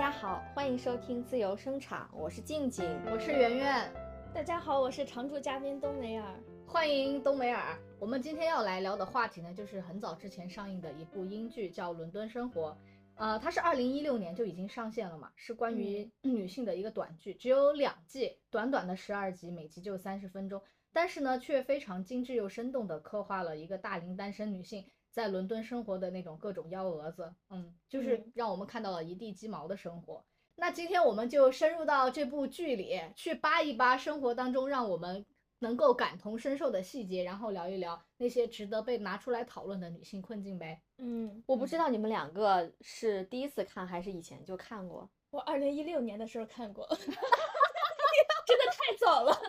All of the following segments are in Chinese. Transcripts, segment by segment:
大家好，欢迎收听自由声场，我是静静，我是圆圆。大家好，我是常驻嘉宾冬梅尔，欢迎冬梅尔。我们今天要来聊的话题呢，就是很早之前上映的一部英剧，叫《伦敦生活》。呃，它是二零一六年就已经上线了嘛，是关于女性的一个短剧，只有两季，短短的十二集，每集就三十分钟，但是呢，却非常精致又生动地刻画了一个大龄单身女性在伦敦生活的那种各种幺蛾子，嗯，就是让我们看到了一地鸡毛的生活。那今天我们就深入到这部剧里去扒一扒生活当中让我们能够感同身受的细节，然后聊一聊那些值得被拿出来讨论的女性困境呗。嗯，我不知道你们两个是第一次看还是以前就看过。我二零一六年的时候看过，真的太早了。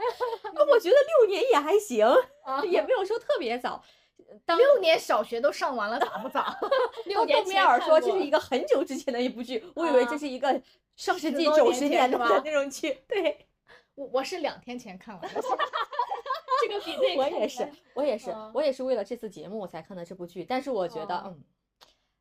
我觉得六年也还行，也没有说特别早。当六年小学都上完了，咋不早？六年前尔说这是一个很久之前的一部剧，我以为这是一个上世纪九十年代的那种剧。对，我我是两天前看完的。这个比对我也是，我也是，我也是为了这次节目我才看的这部剧。但是我觉得，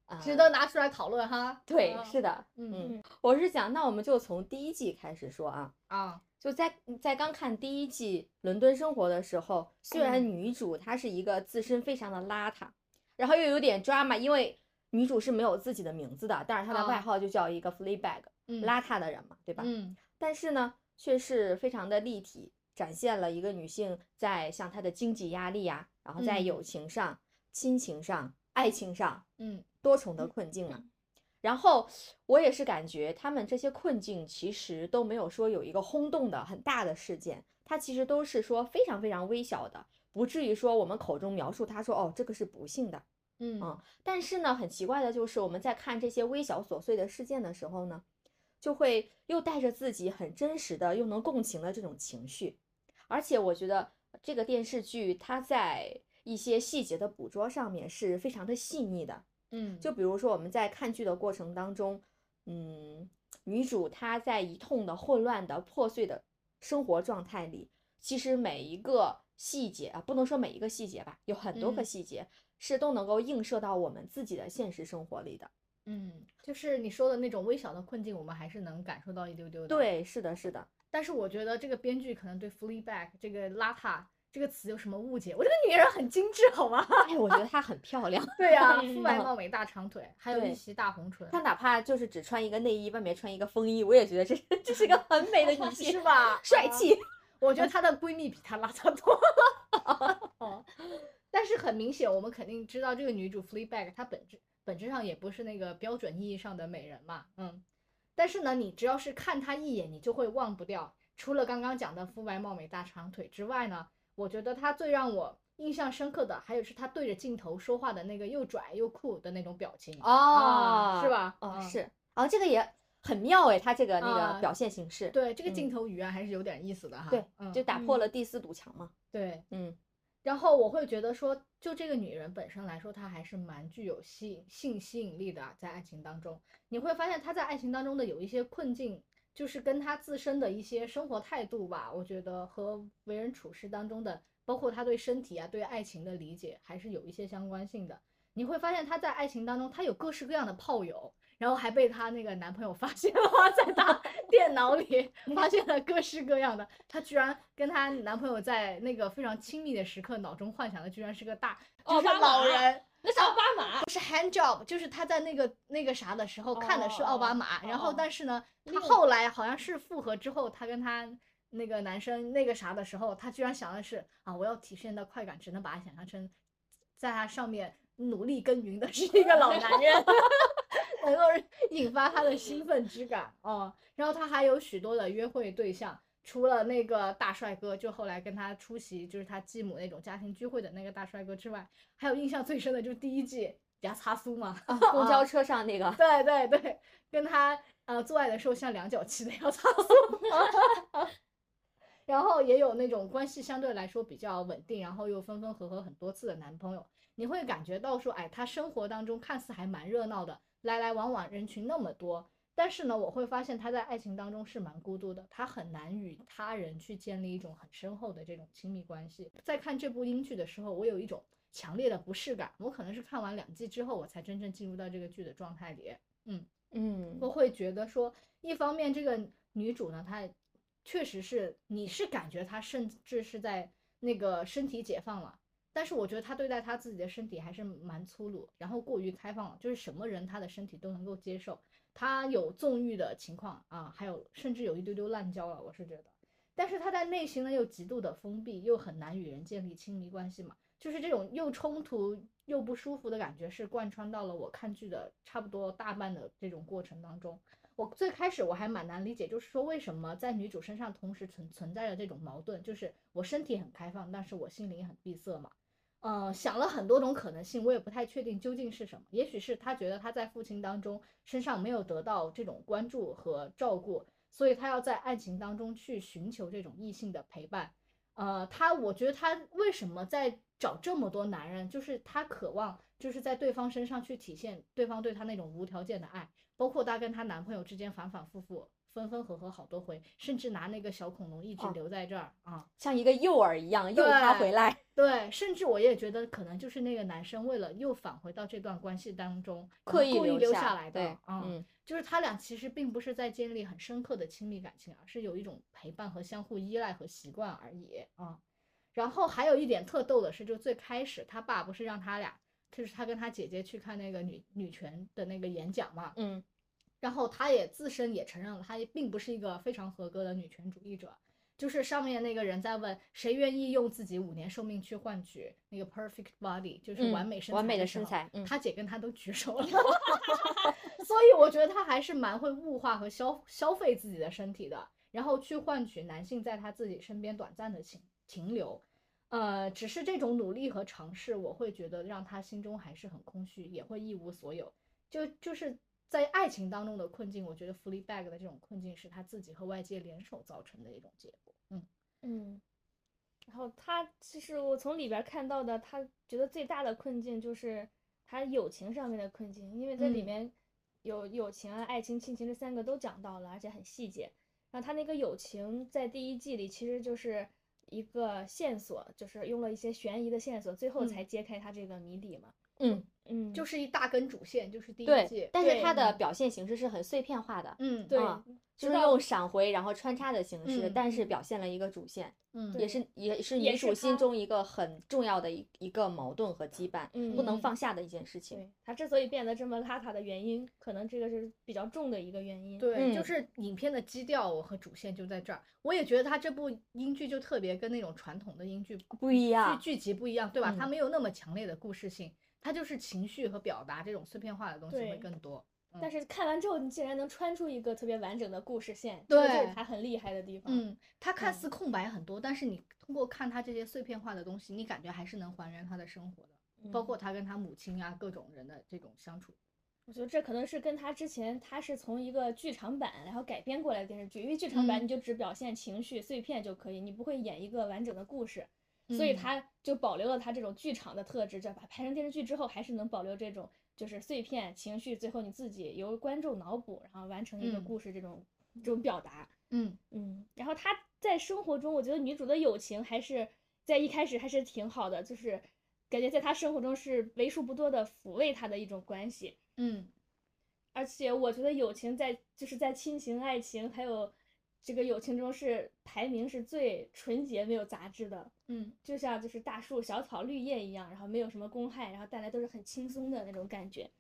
嗯，值得拿出来讨论哈。对，是的，嗯，我是想，那我们就从第一季开始说啊啊。就在在刚看第一季《伦敦生活》的时候，虽然女主她是一个自身非常的邋遢，然后又有点 drama，因为女主是没有自己的名字的，但是她的外号就叫一个 Fleabag，邋遢的人嘛，对吧？嗯。但是呢，却是非常的立体，展现了一个女性在像她的经济压力呀，然后在友情上、亲情上、爱情上，嗯，多重的困境啊。然后我也是感觉他们这些困境其实都没有说有一个轰动的很大的事件，它其实都是说非常非常微小的，不至于说我们口中描述他说哦这个是不幸的，嗯但是呢很奇怪的就是我们在看这些微小琐碎的事件的时候呢，就会又带着自己很真实的又能共情的这种情绪，而且我觉得这个电视剧它在一些细节的捕捉上面是非常的细腻的。嗯，就比如说我们在看剧的过程当中，嗯，女主她在一通的混乱的破碎的生活状态里，其实每一个细节啊，不能说每一个细节吧，有很多个细节是都能够映射到我们自己的现实生活里的。嗯，就是你说的那种微小的困境，我们还是能感受到一丢丢的。对，是的，是的。但是我觉得这个编剧可能对 “fleabag” 这个邋遢。这个词有什么误解？我这个女人很精致，好吗？哎，我觉得她很漂亮。对呀，肤白貌美，大长腿，还有一袭大红唇。她哪怕就是只穿一个内衣，外面穿一个风衣，我也觉得这这是个很美的女 性，是吧？帅气。我觉得她的闺蜜比她邋遢多了。哦，但是很明显，我们肯定知道这个女主 Fleabag，她本质本质上也不是那个标准意义上的美人嘛。嗯。但是呢，你只要是看她一眼，你就会忘不掉。除了刚刚讲的肤白貌美、大长腿之外呢？我觉得他最让我印象深刻的，还有是他对着镜头说话的那个又拽又酷的那种表情哦，是吧？哦，是，哦，这个也很妙哎，他这个那个表现形式，对这个镜头语言还是有点意思的哈。对，就打破了第四堵墙嘛。对，嗯。然后我会觉得说，就这个女人本身来说，她还是蛮具有吸性吸引力的，在爱情当中，你会发现她在爱情当中的有一些困境。就是跟他自身的一些生活态度吧，我觉得和为人处事当中的，包括他对身体啊、对爱情的理解，还是有一些相关性的。你会发现他在爱情当中，他有各式各样的炮友，然后还被他那个男朋友发现了，在他电脑里发现了各式各样的。他居然跟他男朋友在那个非常亲密的时刻，脑中幻想的居然是个大，就是老人。那是奥巴马，不是 hand job，就是他在那个那个啥的时候看的是奥巴马，然后但是呢，他后来好像是复合之后，他跟他那个男生那个啥的时候，他居然想的是啊，我要体现的快感，只能把他想象成在他上面努力耕耘的是一个老男人，能够引发他的兴奋之感哦。然后他还有许多的约会对象。除了那个大帅哥，就后来跟他出席就是他继母那种家庭聚会的那个大帅哥之外，还有印象最深的就是第一季牙擦苏嘛，公交车上那个，对对对，跟他呃做爱的时候像两脚器的 牙擦苏，然后也有那种关系相对来说比较稳定，然后又分分合合很多次的男朋友，你会感觉到说，哎，他生活当中看似还蛮热闹的，来来往往人群那么多。但是呢，我会发现他在爱情当中是蛮孤独的，他很难与他人去建立一种很深厚的这种亲密关系。在看这部英剧的时候，我有一种强烈的不适感。我可能是看完两季之后，我才真正进入到这个剧的状态里。嗯，嗯我会觉得说，一方面这个女主呢，她确实是你是感觉她甚至是在那个身体解放了，但是我觉得她对待她自己的身体还是蛮粗鲁，然后过于开放了，就是什么人她的身体都能够接受，他有纵欲的情况啊，还有甚至有一丢丢滥交了，我是觉得。但是他在内心呢又极度的封闭，又很难与人建立亲密关系嘛，就是这种又冲突又不舒服的感觉是贯穿到了我看剧的差不多大半的这种过程当中。我最开始我还蛮难理解，就是说为什么在女主身上同时存存在着这种矛盾，就是我身体很开放，但是我心灵很闭塞嘛。呃，想了很多种可能性，我也不太确定究竟是什么。也许是他觉得他在父亲当中身上没有得到这种关注和照顾，所以他要在爱情当中去寻求这种异性的陪伴。呃，他我觉得他为什么在找这么多男人，就是他渴望就是在对方身上去体现对方对他那种无条件的爱，包括她跟她男朋友之间反反复复、分分合合好多回，甚至拿那个小恐龙一直哦留在这儿啊。像一个诱饵一样诱他回来。对，甚至我也觉得可能就是那个男生为了又返回到这段关系当中，刻意故意留下下来的，啊。嗯就是他俩其实并不是在建立很深刻的亲密感情，而是有一种陪伴和相互依赖和习惯而已啊。然后还有一点特逗的是，就最开始他爸不是让他俩，就是他跟他姐姐去看那个女女权的那个演讲嘛，嗯然后她也自身也承认了，她也并不是一个非常合格的女权主义者。就是上面那个人在问谁愿意用自己五年寿命去换取那个 perfect body，就是嗯完美身材完美的身材嗯他姐跟他都举手了 所以我觉得他还是蛮会物化和消消费自己的身体的，然后去换取男性在他自己身边短暂的停停留。呃，只是这种努力和尝试，我会觉得让他心中还是很空虚，也会一无所有。就就是在爱情当中的困境，我觉得 Fleabag 的这种困境是他自己和外界联手造成的一种结果。嗯嗯，然后他其实我从里边看到的，他觉得最大的困境就是他友情上面的困境，因为在里嗯面有友情啊、爱情、亲情这三个都讲到了，而且很细节。然后他那个友情在第一季里其实就是一个线索，就是用了一些悬疑的线索，最后嗯才揭开他这个谜底嘛。嗯，嗯，就是一大根主线，就是第一季。。但是它的嗯表现形式是很碎片化的，嗯，对啊就是用闪回然后穿插的形式，嗯但是表现了一个主线，嗯，也是也是女主心中一个很重要的一一个矛盾和羁绊，嗯不能嗯放下的一件事情。对他之所以变得这么邋遢的原因，可能这个是比较重的一个原因。对，就嗯是影片的基调和主线就在这儿。我也觉得它这部英剧就特别跟那种传统的英剧不一样剧剧集不一样，对吧？它嗯没有那么强烈的故事性，它就是情绪和表达这种碎片化的东西会更多。但是看完之后，你竟然能穿出一个特别完整的故事线，对这就是他很厉害的地方。嗯，它看嗯似空白很多，但是你通过看他这些碎片化的东西，你感觉还是能还原他的生活的，包括嗯他跟他母亲啊各种人的这种相处。我觉得这可能是跟他之前他是从一个剧场版然后改编过来的电视剧，因为剧场版嗯你就只表现情绪碎片就可以，你不会演一个完整的故事，所以嗯他就保留了他这种剧场的特质，就把拍成电视剧之后还是能保留这种就是碎片情绪，最后你自己由观众脑补，然后完成一个嗯故事这种、这种表达。嗯嗯，然后他在生活中，我觉得女主的友情还是在一开始还是挺好的，就是感觉在她生活中是为数不多的抚慰她的一种关系。嗯而且我觉得友情在就是在亲情、爱情还有这个友情中是排名是最纯洁、没有杂质的，嗯就像就是大树、小草、绿叶一样，然后没有什么公害，然后带来都是很轻松的那种感觉。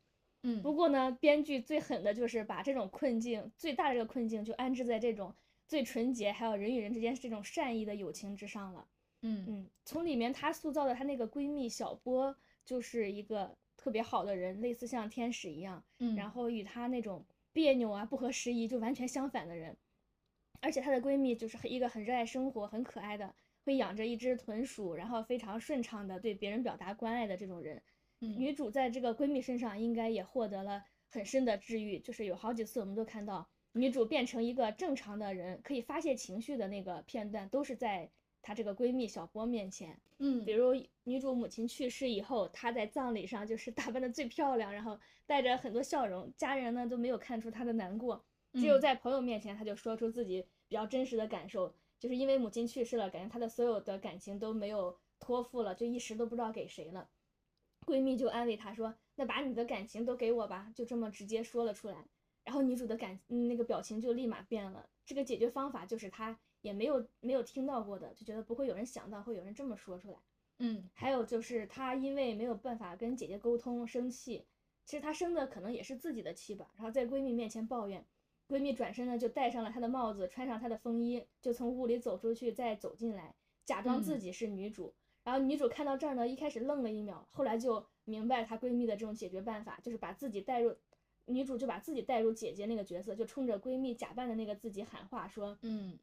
嗯，不过呢，编剧最狠的就是把这种困境最大的这个困境就安置在这种最纯洁还有人与人之间这种善意的友情之上了。嗯嗯，从里面她塑造的她那个闺蜜小波就是一个特别好的人，类似像天使一样，嗯，然后与她那种别扭啊、不合时宜就完全相反的人。而且她的闺蜜就是一个很热爱生活、很可爱的，会养着一只豚鼠，然后非常顺畅的对别人表达关爱的这种人。嗯女主在这个闺蜜身上应该也获得了很深的治愈，就是有好几次我们都看到女主变成一个正常的人，可以发泄情绪的那个片段，都是在她这个闺蜜小波面前。嗯比如女主母亲去世以后，她在葬礼上就是 打扮的最漂亮，然后带着很多笑容，家人呢都没有看出她的难过，只有嗯在朋友面前，她就说出自己比较真实的感受，就是因为母亲去世了，感觉她的所有的感情都没有托付了，就一时都不知道给谁了。闺蜜就安慰她说：“那把你的感情都给我吧。”就这么直接说了出来。然后女主的感嗯那个表情就立马变了。这个解决方法就是她也没有没有听到过的，就觉得不会有人想到会有人这么说出来。嗯还有就是她因为没有办法跟姐姐沟通，生气，其实她生的可能也是自己的气吧，然后在闺蜜面前抱怨，闺蜜转身呢就戴上了她的帽子，穿上她的风衣，就从屋里走出去，再走进来，假装自嗯己是女主。然后女主看到这儿呢，一开始愣了一秒，后来就明白她闺蜜的这种解决办法，就是把自己带入，女主就把自己带入姐姐那个角色，就冲着闺蜜假扮的那个自己喊话说，嗯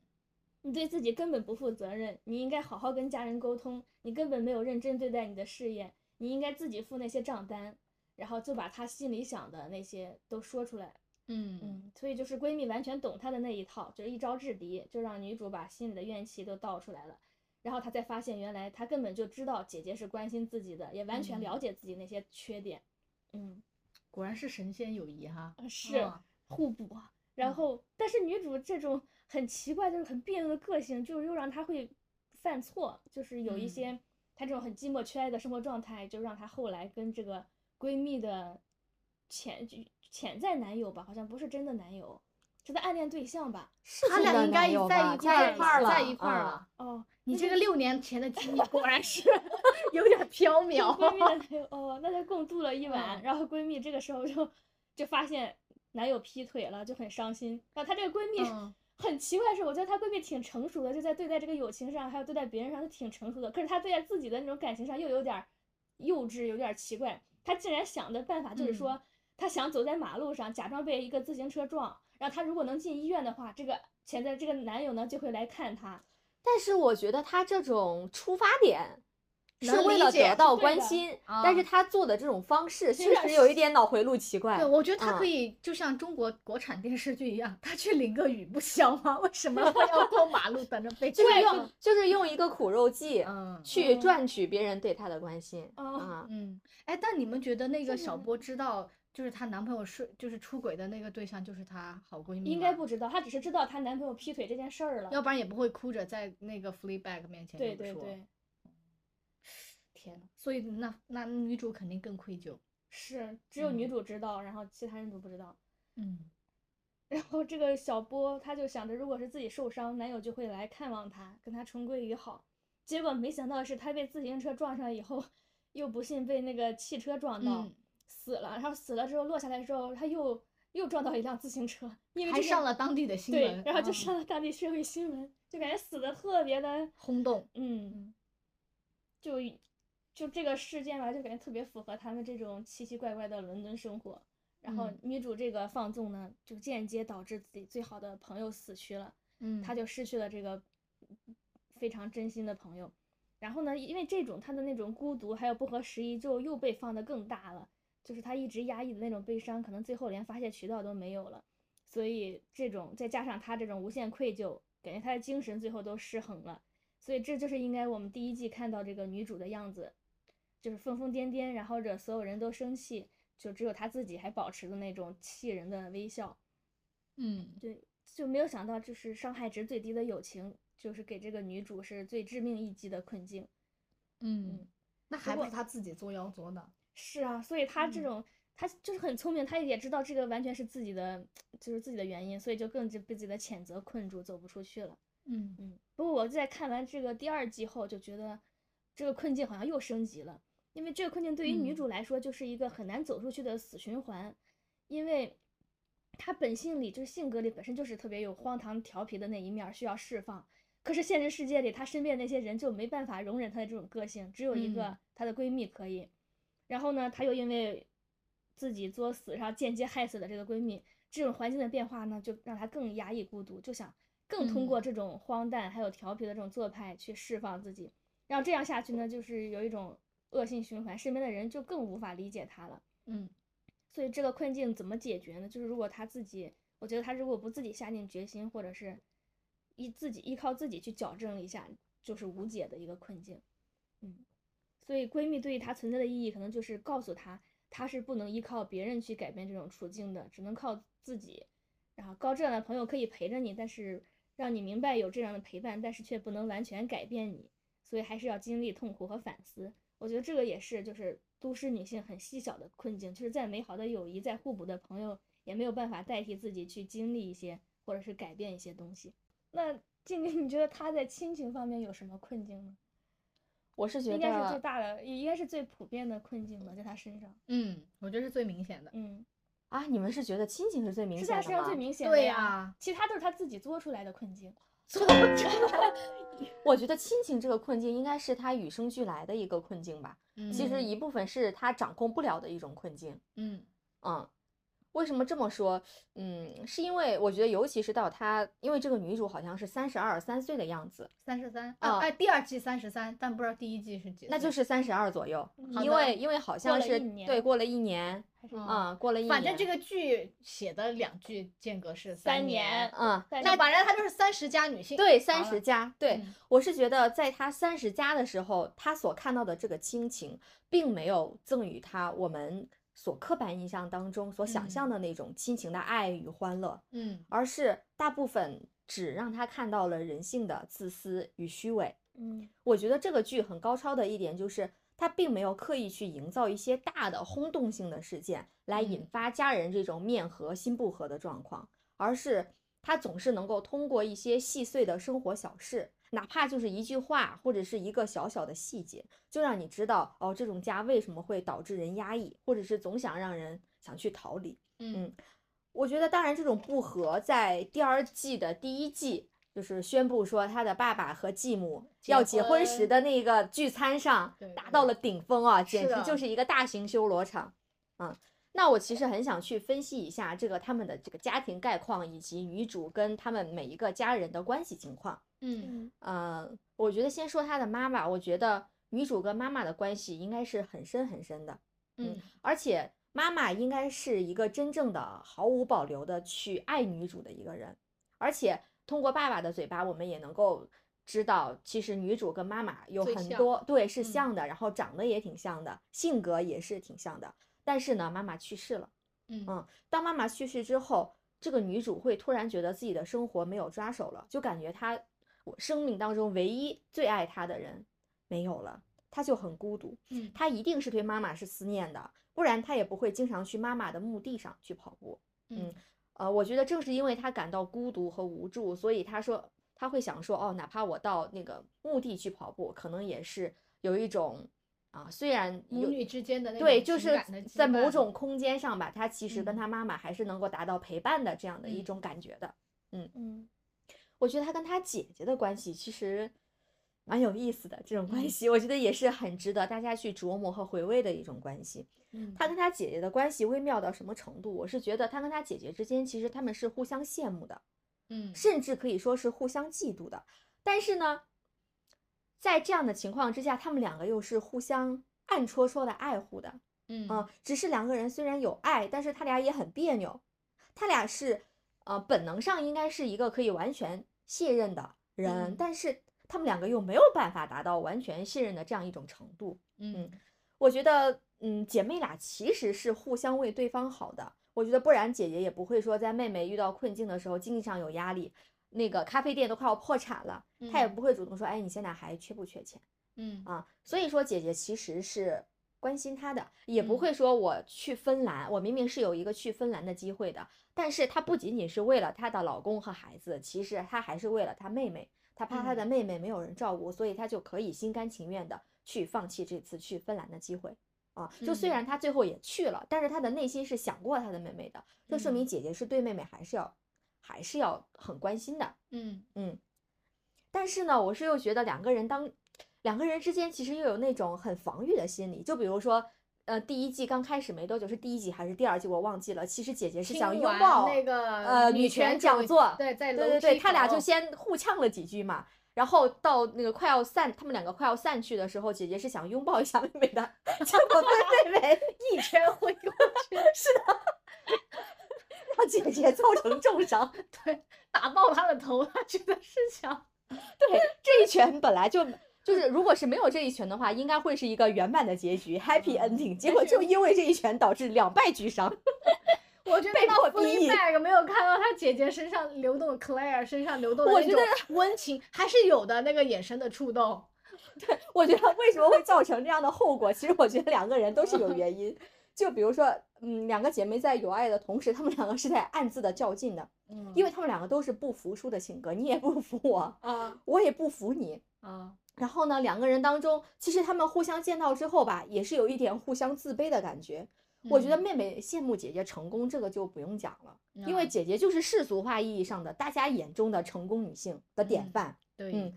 你对自己根本不负责任，你应该好好跟家人沟通，你根本没有认真对待你的事业，你应该自己付那些账单，然后就把她心里想的那些都说出来。嗯嗯，所以就是闺蜜完全懂她的那一套，就是一招制敌，就让女主把心里的怨气都倒出来了。然后她才发现，原来她根本就知道姐姐是关心自己的，也完全嗯了解自己那些缺点。嗯，果然是神仙友谊哈。是嗯互补啊。然嗯后，但是女主这种很奇怪，就是很别扭的个性，就是又让她会犯错，就是有一嗯些她这种很寂寞缺爱的生活状态，就让她后来跟这个闺蜜的潜潜在男友吧，好像不是真的男友，是她暗恋对象吧？是他俩应该在一块儿在一块儿了，在一块儿啊了。哦，你这个六年前的记忆果然是 有点缥是缈。闺蜜的男友哦，那就共度了一晚，嗯然后闺蜜这个时候就就发现男友劈腿了，就很伤心。然后她这个闺蜜嗯 很奇怪的是，我觉得她闺蜜挺成熟的，就在对待这个友情上，还有对待别人上，她挺成熟的。可是她对待自己的那种感情上又有点幼稚，有点奇怪。她竟然想的办法就是说，她想走在马路上，假装被一个自行车撞，然后她如果能进医院的话，这个潜在这个男友呢就会来看她。但是我觉得他这种出发点是为了得到关心，啊但是他做的这种方式确实有一点脑回路奇怪。对，我觉得他嗯可以就像中国国产电视剧一样，他去淋个雨不香吗？为什么会要过马路等着被就用就是用一个苦肉计嗯去嗯赚取别人对他的关心哦啊。嗯，哎，但你们觉得那个小波知道，就是她男朋友睡，就是出轨的那个对象，就是她好闺蜜应该不知道，她只是知道她男朋友劈腿这件事儿了。要不然也不会哭着在那个 Fleabag 面前对。对对，天呐，所以那那女主肯定更愧疚。是只有女嗯主知道，然后其他人都不知道。嗯 然后这个小波他就想着，如果是自己受伤，男友就会来看望她，跟她重归于好。结果没想到是她被自行车撞上以后，又不幸被那个汽车撞到、嗯死了。然后死了之后落下来之后，他又又撞到一辆自行车，因为还这个上了当地的新闻对闻，，然后就嗯上了当地社会新闻，就感觉死的特别的轰动。嗯，就就这个事件吧，就感觉特别符合他们这种奇奇怪怪的伦敦生活。然后嗯女主这个放纵呢，就间接导致自己最好的朋友死去了，嗯，她就失去了这个非常真心的朋友。然后呢，因为这种她的那种孤独还有不合时宜，就又被放得更大了。就是他一直压抑的那种悲伤，可能最后连发泄渠道都没有了。所以这种再加上他这种无限愧疚，感觉他的精神最后都失衡了。所以这就是应该我们第一季看到这个女主的样子，就是疯疯癫癫，然后惹所有人都生气，就只有他自己还保持着那种气人的微笑。嗯对，就没有想到，就是伤害值最低的友情，就是给这个女主是最致命一击的困境。嗯，那还不是他自己作妖作的。是啊，所以她这嗯。种，她就是很聪明，她也知道这个完全是自己的，就是自己的原因，所以就更就被自己的谴责困住，走不出去了。嗯。嗯，不过我在看完这个第二季后，就觉得这个困境好像又升级了，因为这个困境对于女嗯。主来说就是一个很难走出去的死循环，因为她本性里就是性格里本身就是特别有荒唐调皮的那一面儿需要释放，可是现实世界里她身边那些人就没办法容忍她的这种个性，只有一个嗯她的闺蜜可以，然后呢，她又因为自己作死，然后间接害死了这个闺蜜，这种环境的变化呢，就让她更压抑孤独，就想更通过嗯这种荒诞还有调皮的这种做派去释放自己，然后这样下去呢，就是有一种恶性循环，身边的人就更无法理解她了。嗯所以这个困境怎么解决呢？就是如果她自己，我觉得她如果不自己下定决心，或者是依自己依靠自己去矫正一下，就是无解的一个困境。嗯，所以闺蜜对于她存在的意义，可能就是告诉她，她是不能依靠别人去改变这种处境的，只能靠自己。然后高质量的朋友可以陪着你，但是让你明白有这样的陪伴，但是却不能完全改变你，所以还是要经历痛苦和反思。我觉得这个也是就是都市女性很细小的困境，就是再美好的友谊、再互补的朋友，也没有办法代替自己去经历一些或者是改变一些东西。那静静，你觉得她在亲情方面有什么困境吗？我是觉得应该是最大的，也应该是最普遍的困境吧，在他身上。嗯，我觉得是最明显的。嗯，啊，你们是觉得亲情是最明是显的吗？在他身上最明显的对呀呀其他都是他自己作出来的困境。作出来我觉得亲情这个困境应该是他与生俱来的一个困境吧。其实嗯一部分是他掌控不了的一种困境。嗯嗯，为什么这么说？嗯，是因为我觉得，尤其是到她，因为这个女主好像是三十二三岁的样子，三十三啊啊，哎，第二季三十三，但不知道第一季是几岁，那就是三十二左右。因为因为好像是对过了一年，啊、过了一年，反正这个剧写的两句间隔是三年年，嗯，但那反正她就是三十加女性，对三十加，对、嗯我是觉得在她三十加的时候，她所看到的这个亲情，并没有赠予她我们所刻板印象当中所想嗯象的那种亲情的爱与欢乐。嗯而是大部分只让他看到了人性的自私与虚伪。嗯我觉得这个剧很高超的一点就是，他并没有刻意去营造一些大的轰动性的事件来引嗯发家人这种面和心不和的状况，而是他总是能够通过一些细碎的生活小事，哪怕就是一句话或者是一个小小的细节，就让你知道哦，这种家为什么会导致人压抑，或者是总想让人想去逃离。嗯我觉得，当然，这种不和在第二季的第一季，就是宣布说他的爸爸和继母要结婚时的那个聚餐上达到了顶峰啊，简直就是一个大型修罗场。嗯，那我其实很想去分析一下这个他们的这个家庭概况，以及女主跟他们每一个家人的关系情况。嗯嗯呃，我觉得先说她的妈妈，我觉得女主跟妈妈的关系应该是很深很深的。嗯而且妈妈应该是一个真正的毫无保留的去爱女主的一个人，而且通过爸爸的嘴巴，我们也能够知道，其实女主跟妈妈有很多对是嗯像的，然后长得也挺像的，性格也是挺像的。但是呢，妈妈去世了。嗯嗯当妈妈去世之后，这个女主会突然觉得自己的生活没有抓手了，就感觉她我生命当中唯一最爱他的人没有了，他就很孤独。嗯他一定是对妈妈是思念的，不然他也不会经常去妈妈的墓地上去跑步。嗯呃，我觉得正是因为他感到孤独和无助，所以他说他会想说，哦，哪怕我到那个墓地去跑步，可能也是有一种啊，虽然母女之间的那对，就是在某种空间上吧，他其实跟嗯他妈妈还是能够达到陪伴的这样的一嗯种感觉的。嗯嗯我觉得他跟他姐姐的关系其实蛮有意思的，这种关嗯系，我觉得也是很值得大家去琢磨和回味的一种关系。嗯他跟他姐姐的关系微妙到什么程度？我是觉得他跟他姐姐之间其实他们是互相羡慕的，嗯甚至可以说是互相嫉妒的。但是呢，在这样的情况之下，他们两个又是互相暗戳戳的爱护的。嗯嗯，只是两个人虽然有爱，但是他俩也很别扭。他俩是，呃，本能上应该是一个可以完全信任的人，嗯但是他们两个又没有办法达到完全信任的这样一种程度。嗯我觉得，嗯，姐妹俩其实是互相为对方好的。我觉得不然，姐姐也不会说在妹妹遇到困境的时候，经济上有压力，那个咖啡店都快要破产了，她也嗯不会主动说，哎，你现在还缺不缺钱？嗯啊，所以说姐姐其实是关心他的，也不嗯。会说我去芬兰，我明明是有一个去芬兰的机会的，但是她不仅仅是为了她的老公和孩子，其实她还是为了她妹妹，她怕她的嗯。妹妹没有人照顾，所以她就可以心甘情愿的去放弃这次去芬兰的机会。啊，就虽嗯。然她最后也去了，但是她的内心是想过她的妹妹的，这说明嗯。姐姐是对妹妹还是要还是要很关心的。嗯。嗯，但是呢，我是又觉得两个人当两个人之间其实又有那种很防御的心理，就比如说，呃，第一季刚开始没多久，是第一集还是第二季，我忘记了。其实姐姐是想拥抱那个呃女权讲座对，在楼对对对，他俩就先互呛了几句嘛。然后到那个快要散，他们两个快要散去的时候，姐姐是想拥抱一下妹妹的，结果被妹妹 一拳挥过去，是的让姐姐造成重伤。对，打爆她的头，她觉得是想，对，这一拳本来就就是，如果是没有这一拳的话，应该会是一个圆满的结局，happy 嗯 ending。结果就因为这一拳导致两败俱伤。我觉得被他迫逼义 Fleabag 没有看到他姐姐身上流动，Claire 身上流动的那种我觉得温情，还是有的那个眼神的触动。对我觉得为什么会造成这样的后果？其实我觉得两个人都是有原因。就比如说，嗯，两个姐妹在有爱的同时，她们两个是在暗自的较劲的，嗯因为她们两个都是不服输的性格，你也不服我，啊我也不服你。啊，然后呢，两个人当中，其实他们互相见到之后吧，也是有一点互相自卑的感觉。我觉得嗯妹妹羡慕姐姐成功，这个就不用讲了，因为嗯姐姐就是世俗化意义上的大家眼中的成功女性的典嗯范。对，嗯，呃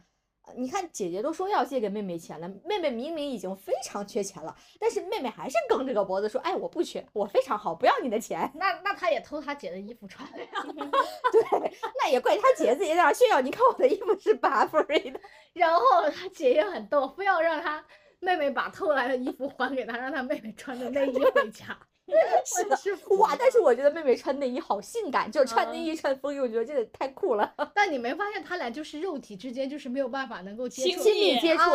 你看姐姐都说要借给妹妹钱了，妹妹明明已经非常缺钱了，但是妹妹还是梗着个脖子说：“哎，我不缺，我非常好，不要你的钱。那那她也偷她姐的衣服穿了呀。”对，那也怪她姐自己在那炫耀，你看我的衣服是 Burberry 的。然后她姐也很逗，非要让她妹妹把偷来的衣服还给她，让她妹妹穿着内衣回家。是的是哇，但是我觉得妹妹穿内衣好性感，就是穿内啊衣穿风衣，我觉得这个太酷了。但你没发现他俩就是肉体之间就是没有办法能够接触亲亲密接触，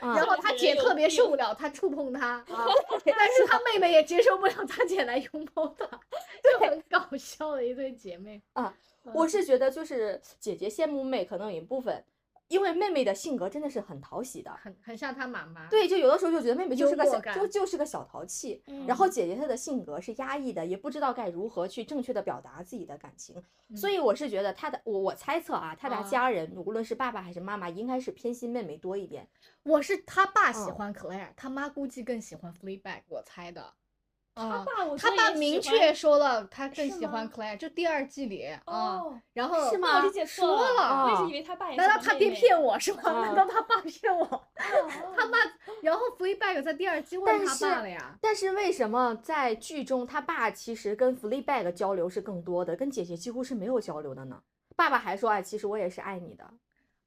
然后他姐特别受不了他触碰他 啊，但是他妹妹也接受不了他姐来拥抱他，就很搞笑的一对姐妹啊嗯。我是觉得就是姐姐羡慕妹，可能有一部分，因为妹妹的性格真的是很讨喜的。很很像她妈妈。对，就有的时候就觉得妹妹就是个小，就就是个小淘气。嗯然后姐姐她的性格是压抑的，也不知道该如何去正确的表达自己的感情。所嗯以我是觉得她的，我我猜测啊，她的啊家人无论是爸爸还是妈妈，应该是偏心妹妹多一点。我是他爸喜嗯欢 Claire，他妈估计更喜欢 Fleabag，我猜的。爸我他爸明确说了，他更喜欢 Claire，就第二季里啊。哦，然后是吗我理解了我一直以为他爸也难道他爹骗我是吗？啊难道他爸骗我？哦 他爸，然后 Fleabag 在第二季问他爸了呀。但是为什么在剧中他爸其实跟 Fleabag 交流是更多的，跟姐姐几乎是没有交流的呢？爸爸还说，哎，其实我也是爱你的。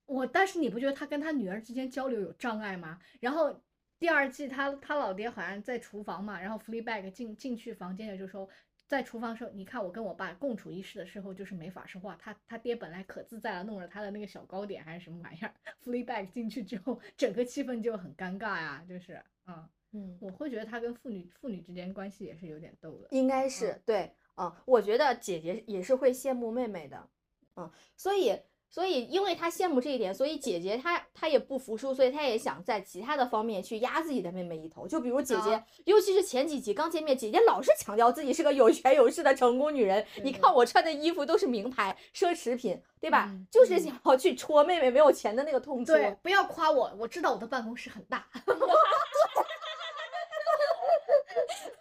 我，但是你不觉得他跟他女儿之间交流有障碍吗？然后第二季他他老爹好像在厨房嘛，然后 Fleabag 进进去房间里就说，在厨房时候，你看我跟我爸共处一室的时候就是没法说话，他他爹本来可自在了，弄着他的那个小糕点还是什么玩意儿，Fleabag 进去之后，整个气氛就很尴尬呀，就是嗯，嗯，我会觉得他跟父女父女之间关系也是有点逗的。应该是对，嗯，我觉得姐姐也是会羡慕妹妹的，嗯，所以所以因为她羡慕这一点，所以姐姐她她也不服输，所以她也想在其他的方面去压自己的妹妹一头。就比如姐姐，啊尤其是前几集刚见面，姐姐老是强调自己是个有权有势的成功女人。你看我穿的衣服都是名牌奢侈品，对吧？嗯就是嗯想要去戳妹妹没有钱的那个痛处。对，不要夸我，我知道我的办公室很大。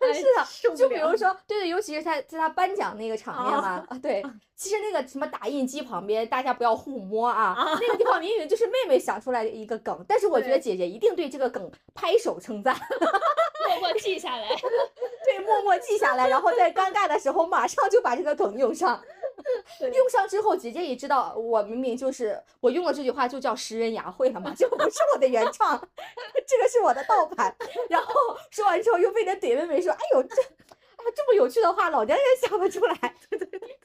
哎是就比如说，对对，尤其是在在他颁奖那个场面嘛，啊啊，对，其实那个什么打印机旁边，大家不要互摸啊，啊那个地方明明就是妹妹想出来的一个梗，但是我觉得姐姐一定对这个梗拍手称赞，默默记下来。对，默默记下来，然后在尴尬的时候马上就把这个梗用上。对用上之后，姐姐也知道我明明就是我用了这句话就叫食人牙慧了嘛，就不是我的原创，这个是我的盗版。然后说完之后又被人怼妹妹说：“哎呦，这啊这么有趣的话，老娘也想得出来。”对对对，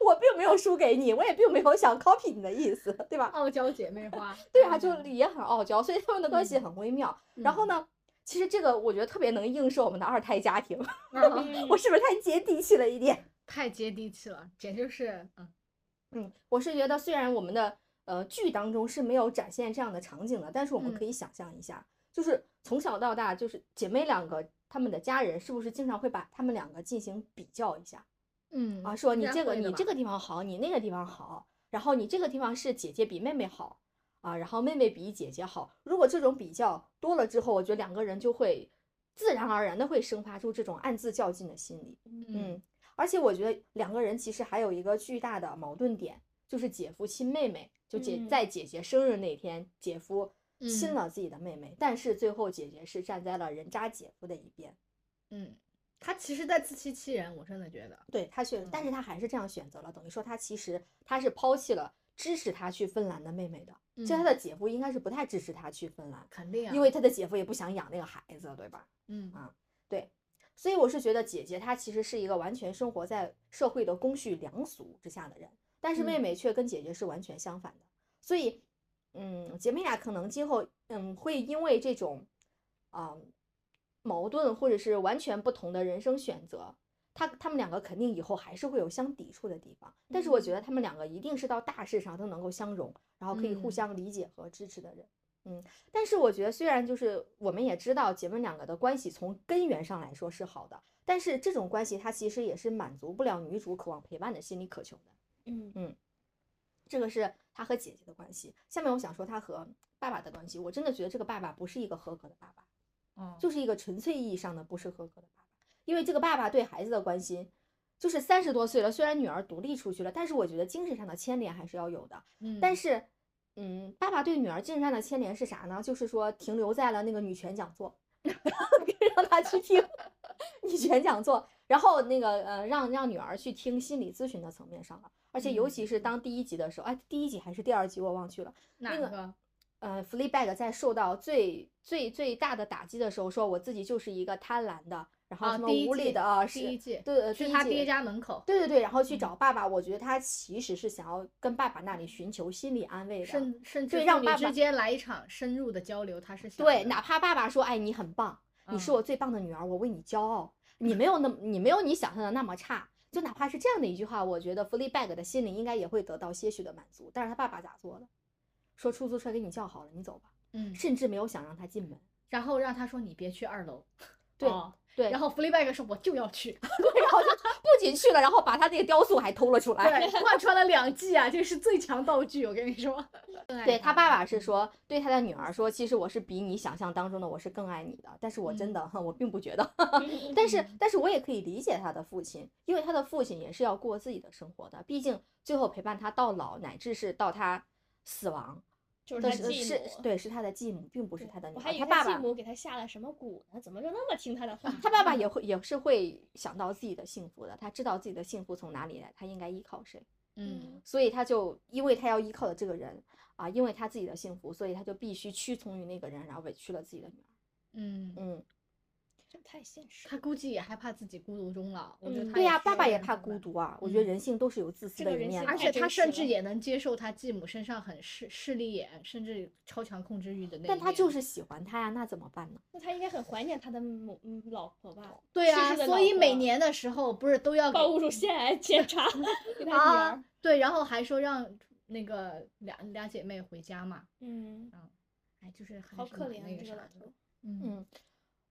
我并没有输给你，我也并没有想 copy 你的意思，对吧？傲娇姐妹花。对啊，就嗯也很傲娇，所以他们的关系嗯很微妙。然后呢，其实这个我觉得特别能映射我们的二胎家庭，嗯我是不是太接地气了一点？太接地气了，简直是嗯嗯，我是觉得虽然我们的呃剧当中是没有展现这样的场景的，但是我们可嗯以想象一下，就是从小到大，就是姐妹两个她们的家人是不是经常会把她们两个进行比较一下嗯啊？说你这个你这个地方好，你那个地方好，然后你这个地方是姐姐比妹妹好啊，然后妹妹比姐姐好。如果这种比较多了之后，我觉得两个人就会自然而然的会生发出这种暗自较劲的心理。嗯嗯，而且我觉得两个人其实还有一个巨大的矛盾点，就是姐夫亲妹妹，就姐嗯在姐姐生日那天，姐夫亲嗯了自己的妹妹，但是最后姐姐是站在了人渣姐夫的一边。嗯，他其实在自欺欺人，我真的觉得。对他确，但是嗯他还是这样选择了，等于说他其实他是抛弃了支持他去芬兰的妹妹的。其实他嗯的姐夫应该是不太支持他去芬兰，肯定啊，因为他的姐夫也不想养那个孩子，对吧？嗯对，所以我是觉得姐姐她其实是一个完全生活在社会的公序良俗之下的人，但是妹嗯妹却跟姐姐是完全相反的。所以，嗯，姐妹俩可能今后嗯会因为这种啊、矛盾或者是完全不同的人生选择，她她们两个肯定以后还是会有相抵触的地方。但是我觉得她们两个一定是到大事上都能够相容，然后可以互嗯相理解和支持的人。但是我觉得，虽然就是我们也知道姐妹两个的关系从根源上来说是好的，但是这种关系它其实也是满足不了女主渴望陪伴的心理渴求的。嗯嗯这个是她和姐姐的关系。下面我想说她和爸爸的关系，我真的觉得这个爸爸不是一个合格的爸爸，嗯，就是一个纯粹意义上的不是合格的爸爸。因为这个爸爸对孩子的关心，就是三十多岁了，虽然女儿独立出去了，但是我觉得精神上的牵连还是要有的。嗯，但是，嗯，爸爸对女儿精神上的牵连是啥呢？就是说停留在了那个女权讲座，让她去听女权讲座，然后那个呃，让让女儿去听心理咨询的层面上了。而且尤其是当第一集的时候，哎，第一集还是第二集我忘去了。那个？呃，Fleabag 在受到最最最大的打击的时候，说我自己就是一个贪婪的，然后啊，什么第一季无理的啊，是第一季，对，去他爹家门口，对对对，然后去嗯找爸爸，我觉得他其实是想要跟爸爸那里寻求心理安慰的。甚甚至让爸爸之间来一场深入的交流，他是想对，哪怕爸爸说：“哎，你很棒，你是嗯我最棒的女儿，我为你骄傲。你没有那么，你没有你想象的那么差。”就哪怕是这样的一句话，我觉得 Fleabag 的心里应该也会得到些许的满足。但是他爸爸咋做的？说出租车给你叫好了，你走吧，嗯，甚至没有想让他进门。然后让他说你别去二楼，对哦对，然后 Fleabag 说我就要去，对，然后就不仅去了，然后把他那个雕塑还偷了出来。对，贯穿了两季啊，这是最强道具，我跟你说。对他爸爸是说，对他的女儿说，其实我是比你想象当中的我是更爱你的，但是我真的，我并不觉得。但是，但是我也可以理解他的父亲，因为他的父亲也是要过自己的生活的，毕竟最后陪伴他到老，乃至是到他死亡，就是是他继是母。对，是他的继母，并不是他的女儿。我还以他爸爸，为他继母给他下了什么蛊呢？怎么就那么听他的话？他爸爸也会也是会想到自己的幸福的，他知道自己的幸福从哪里来，他应该依靠谁。嗯所以他就因为他要依靠的这个人啊，因为他自己的幸福，所以他就必须屈从于那个人，然后委屈了自己的女儿。嗯，嗯，这太现实他。估计也害怕自己孤独终老，我觉得嗯对呀、爸爸也怕。孤独啊。我觉得嗯人性都是有自私的一面。而且他甚至也能接受他继母身上很势势利眼，甚至超强控制欲的那。但他就是喜欢他呀，那怎么办呢？那他应该很怀念他的母嗯老婆吧？对啊，逝世的老所以每年的时候不是都要给报侮辱腺癌检查 给他女啊儿。？对，然后还说让那个俩俩姐妹回家嘛，嗯，哎，就是还好可怜啊这个老头。嗯嗯，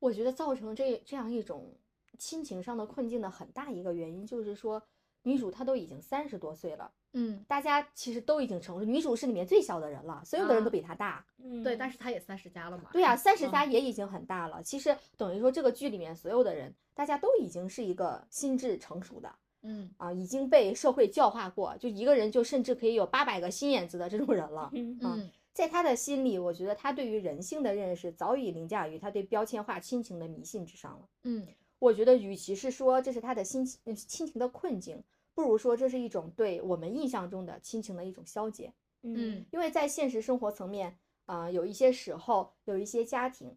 我觉得造成这这样一种亲情上的困境的很大一个原因，就是说女主她都已经三十多岁了，嗯，大家其实都已经成熟，女主是里面最小的人了，所有的人都啊比她大。嗯，对，但是她也三十加了嘛。对呀、三十加嗯也已经很大了。其实等于说这个剧里面所有的人，大家都已经是一个心智成熟的嗯啊，已经被社会教化过，就一个人就甚至可以有八百个心眼子的这种人了。嗯啊嗯在他的心里，我觉得他对于人性的认识早已凌驾于他对标签化亲情的迷信之上了。嗯我觉得，与其是说这是他的心情呃亲情的困境，不如说这是一种对我们印象中的亲情的一种消解。嗯因为在现实生活层面，啊、有一些时候，有一些家庭，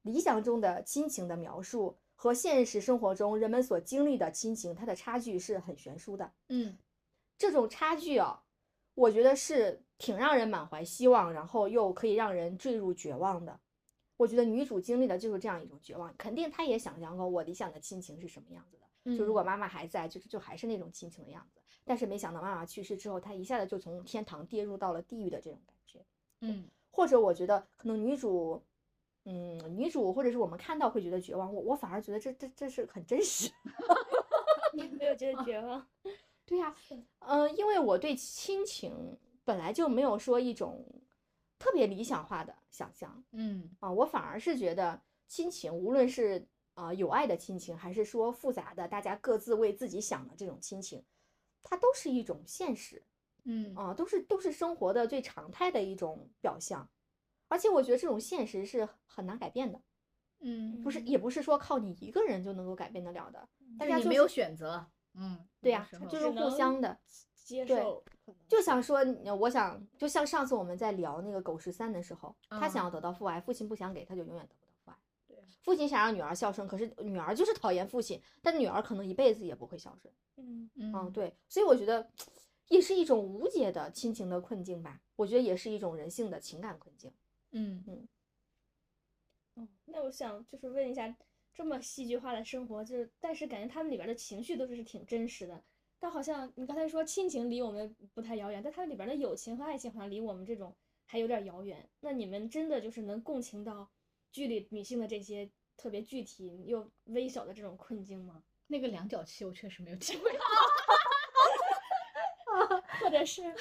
理想中的亲情的描述和现实生活中人们所经历的亲情，它的差距是很悬殊的。嗯这种差距啊，我觉得是挺让人满怀希望，然后又可以让人坠入绝望的。我觉得女主经历的就是这样一种绝望，肯定她也想象过我理想的亲情是什么样子的。嗯，就如果妈妈还在，就是就还是那种亲情的样子。但是没想到妈妈去世之后，她一下子就从天堂跌入到了地狱的这种感觉。嗯或者我觉得可能女主，嗯，女主或者是我们看到会觉得绝望，我我反而觉得这这这是很真实。你没有觉得绝 望。对呀、嗯、因为我对亲情本来就没有说一种特别理想化的想象嗯啊，我反而是觉得亲情，无论是啊、有爱的亲情，还是说复杂的大家各自为自己想的这种亲情，它都是一种现实。嗯啊，都是都是生活的最常态的一种表象，而且我觉得这种现实是很难改变的，嗯，不是也不是说靠你一个人就能够改变得了的，大家就是你没有选择。嗯，对呀、就是互相的，接受就想说，呃我想就像上次我们在聊那个狗十三的时候，他想嗯要得到父爱，父亲不想给，他就永远得不到父爱。对父亲想让女儿孝顺，可是女儿就是讨厌父亲，但女儿可能一辈子也不会孝顺。嗯嗯，嗯对，所以我觉得也是一种无解的亲情的困境吧，我觉得也是一种人性的情感困境。嗯哦，那我想就是问一下，这么戏剧化的生活，就是但是感觉他们里边的情绪都是挺真实的。但好像你刚才说亲情离我们不太遥远，但它里边的友情和爱情好像离我们这种还有点遥远。那你们真的就是能共情到剧里女性的这些特别具体又微小的这种困境吗？那个量角器我确实没有体会到。或者是，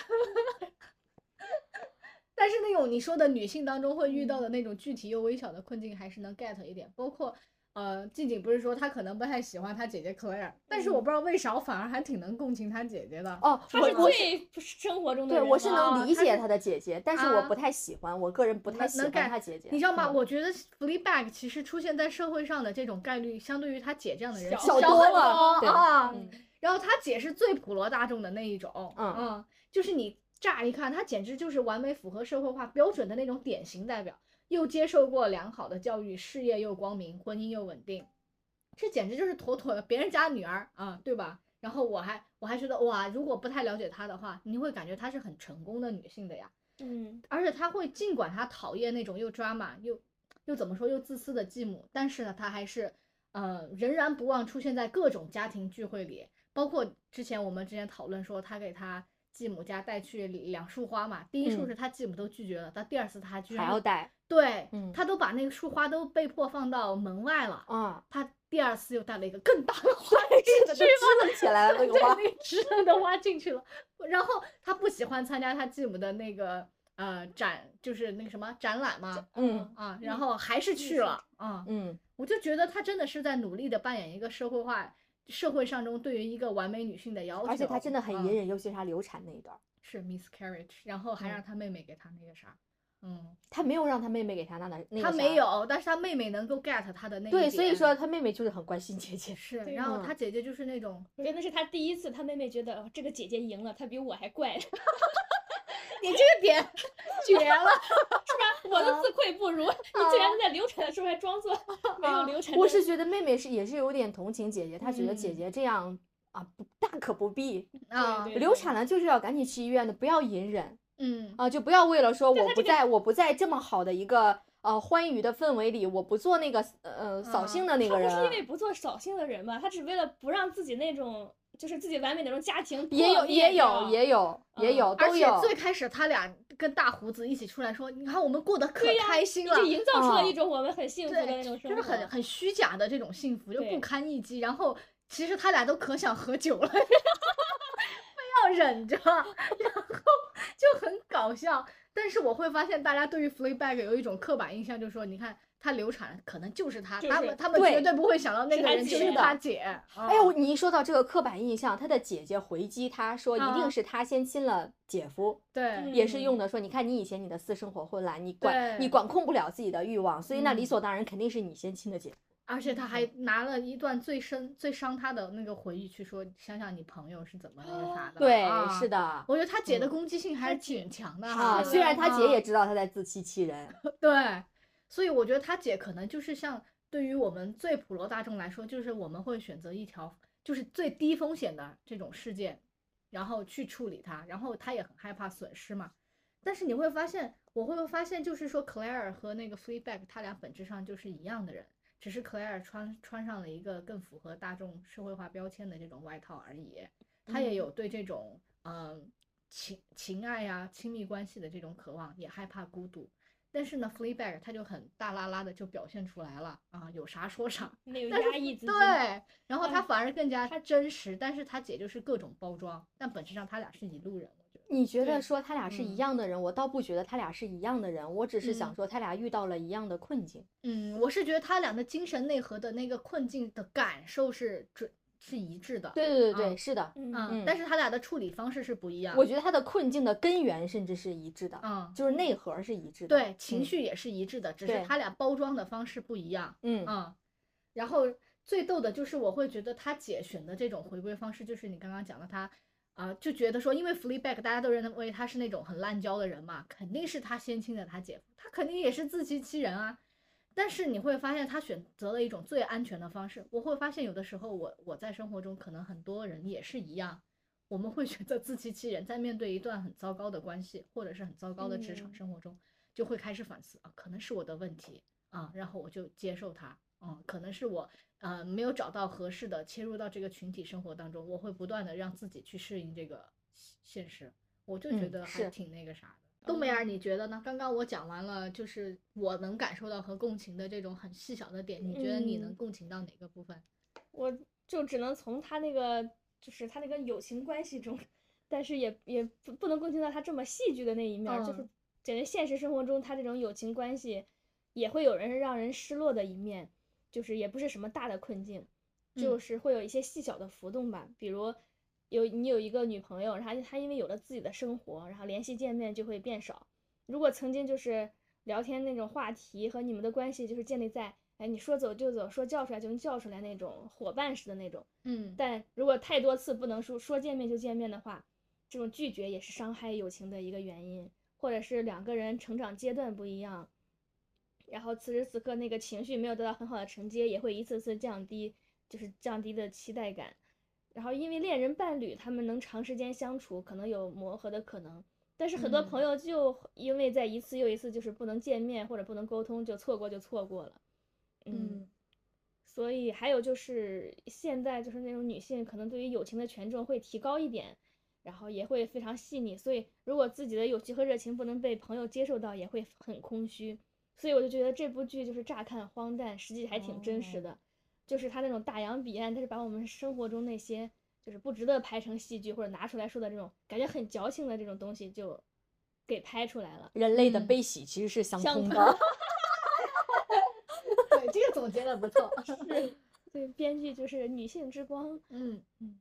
但是那种你说的女性当中会遇到的那种具体又微小的困境，还是能 get 一点。包括呃，静静不是说她可能不太喜欢她姐姐 Claire，但是我不知道为啥，我反而还挺能共情她姐姐的。哦，她是最不是最生活中的对人对我是能理解她的姐姐，但是我啊不太喜欢，我个人不太喜欢他姐姐。你知道吗？嗯我觉得 Fleabag 其实出现在社会上的这种概率，相对于她姐这样的人小小多了对啊。嗯然后她姐是最普罗大众的那一种，嗯就是你乍一看，她简直就是完美符合社会化标准的那种典型代表，又接受过良好的教育，事业又光明，婚姻又稳定，这简直就是妥妥的别人家女儿啊，对吧？然后我还我还觉得哇，如果不太了解她的话，你会感觉她是很成功的女性的呀。嗯而且她会尽管她讨厌那种又 drama 又又怎么说又自私的继母，但是呢，她还是呃仍然不忘出现在各种家庭聚会里，包括之前我们之前讨论说她给她继母家带去两束花嘛，第一束嗯是他继母都拒绝了，到第二次他居然还要带对，嗯她都把那个束花都被迫放到门外了，啊，他第二次又带了一个更大的花这进去支棱起来了那个花。对，那个直愣的花进去了。然后他不喜欢参加他继母的那个呃展，就是那个什么展览嘛，嗯啊，然后还是去了啊。嗯，我就觉得他真的是在努力的扮演一个社会化社会上中对于一个完美女性的要求，而且她真的很啊隐忍，尤其是他流产那一段儿，是 miscarriage，然后还嗯让她妹妹给她那个啥，嗯，他没有让他妹妹给他那那那个他没有，但是他妹妹能够 get 他的那一对，所以说他妹妹就是很关心姐姐。是，然后嗯他姐姐就是那种我觉得那是他第一次，他妹妹觉得哦这个姐姐赢了，她比我还怪，是 你这个点 绝了。是吧？我都自愧不如，你竟然在流产的时候还装作没有流产。我是觉得妹妹是也是有点同情姐姐，她觉得姐嗯姐这样啊不大可不必，啊，流产了就是要赶紧去医院的，不要隐忍嗯啊，就不要为了说我不在我不在这么好的一个呃欢愉的氛围里，我不做那个呃扫兴的那个他不是因为。不做扫兴的人嘛，他只为了不让自己那种就是自己完美那种家庭也有也有也有也嗯有而且，最开始他俩跟大胡子一起出来说，你看我们过得可开心了就，营造出了嗯一种我们很幸福的那，种生活，就是很很虚假的这种幸福，就不堪一击。然后其实他俩都可想喝酒了，非要忍着，然后就很搞笑。但是我会发现，大家对于 Fleabag 有一种刻板印象，就是说，你看他流产可能就是他，就是他们他们绝对不会想到那个人就是姐他姐。哎呀，啊我你一说到这个刻板印象，他的姐姐回击他说一啊定是他先亲了姐夫，对也是用嗯的说，你看你以前你的私生活混乱，你管你管控不了自己的欲望，所以那理嗯所当然肯定是你先亲的姐。而且他还拿了一段最深、最伤他的那个回忆去说，想想你朋友是怎么那个啥的。对，啊是。的。我觉得他姐的嗯攻击性还是挺强的啊，哈。虽然他姐也啊知道他在自欺欺人，对，所以我觉得他姐可能就是像对于我们最普罗大众来说，就是我们会选择一条就是最低风险的这种事件，然后去处理它，然后他也很害怕损失嘛。但是你会发现，我会发现，就是说，Claire 和那个 Fleabag 他俩本质上就是一样的人，只是 Claire 穿穿上了一个更符合大众社会化标签的这种外套而已。他也嗯有对这种嗯情情爱呀、亲密关系的这种渴望，也害怕孤独。但是呢，Fleabag 他就很大拉拉的就表现出来了啊，有啥说啥。没有但是压抑自己。对，然后他嗯反而更加真实，但是他姐就是各种包装，但本质上他俩是一路人，我觉得。你觉得说他俩是一嗯样的人，我倒不觉得他俩是一样的人，我只是想嗯说他俩遇到了一样的困境。嗯，我是觉得他俩的精神内核的那个困境的感受是准是一致的。对对对对，嗯是的，嗯但是他俩的处理方式是不一样。我觉得他的困境的根源甚至是一致的，嗯，就是内核是一致的。对，情嗯绪也是一致的，只是他俩包装的方式不一样。嗯嗯，然后最逗的就是我会觉得他姐选的这种回归方式，就是你刚刚讲的他。啊、就觉得说，因为 Fleabag 大家都认为他是那种很滥交的人嘛，肯定是他先亲的他姐夫，他肯定也是自欺欺人啊。但是你会发现，他选择了一种最安全的方式。我会发现，有的时候我我在生活中，可能很多人也是一样，我们会选择自欺欺人，在面对一段很糟糕的关系，或者是很糟糕的职场嗯生活中，就会开始反思啊，可能是我的问题啊，然后我就接受它，嗯，可能是我呃没有找到合适的切入到这个群体生活当中，我会不断的让自己去适应这个现现实，我就觉嗯得还挺那个啥的。冬梅儿，你觉得呢？刚刚我讲完了，就是我能感受到和共情的这种很细小的点，你觉得你能嗯共情到哪个部分？我就只能从他那个就是他那个友情关系中，但是也也不不能共情到他这么戏剧的那一面儿，就是嗯感觉现实生活中他这种友情关系也会有人让人失落的一面，就是也不是什么大的困境，就嗯是会有一些细小的浮动吧，比如。有你有一个女朋友，然后她因为有了自己的生活，然后联系见面就会变少。如果曾经就是聊天那种话题和你们的关系就是建立在，哎，你说走就走，说叫出来就能叫出来那种伙伴式的那种。嗯但如果太多次不能说说见面就见面的话，这种拒绝也是伤害友情的一个原因，或者是两个人成长阶段不一样，然后此时此刻那个情绪没有得到很好的承接，也会一次次降低，就是降低的期待感。然后因为恋人伴侣他们能长时间相处，可能有磨合的可能，但是很多朋嗯友就因为在一次又一次就是不能见面或者不能沟通，就错过就错过了。嗯，所以还有就是现在就是那种女性可能对于友情的权重会提高一点，然后也会非常细腻，所以如果自己的友情和热情不能被朋友接受到，也会很空虚。所以我就觉得这部剧就是乍看荒诞，实际还挺真实哦的，就是他那种大洋彼岸，他是把我们生活中那些就是不值得拍成戏剧或者拿出来说的这种感觉很矫情的这种东西就给拍出来了。人类的嗯悲喜其实是相相通通的。对，这个总结的不错。是，对，编剧就是女性之光。嗯嗯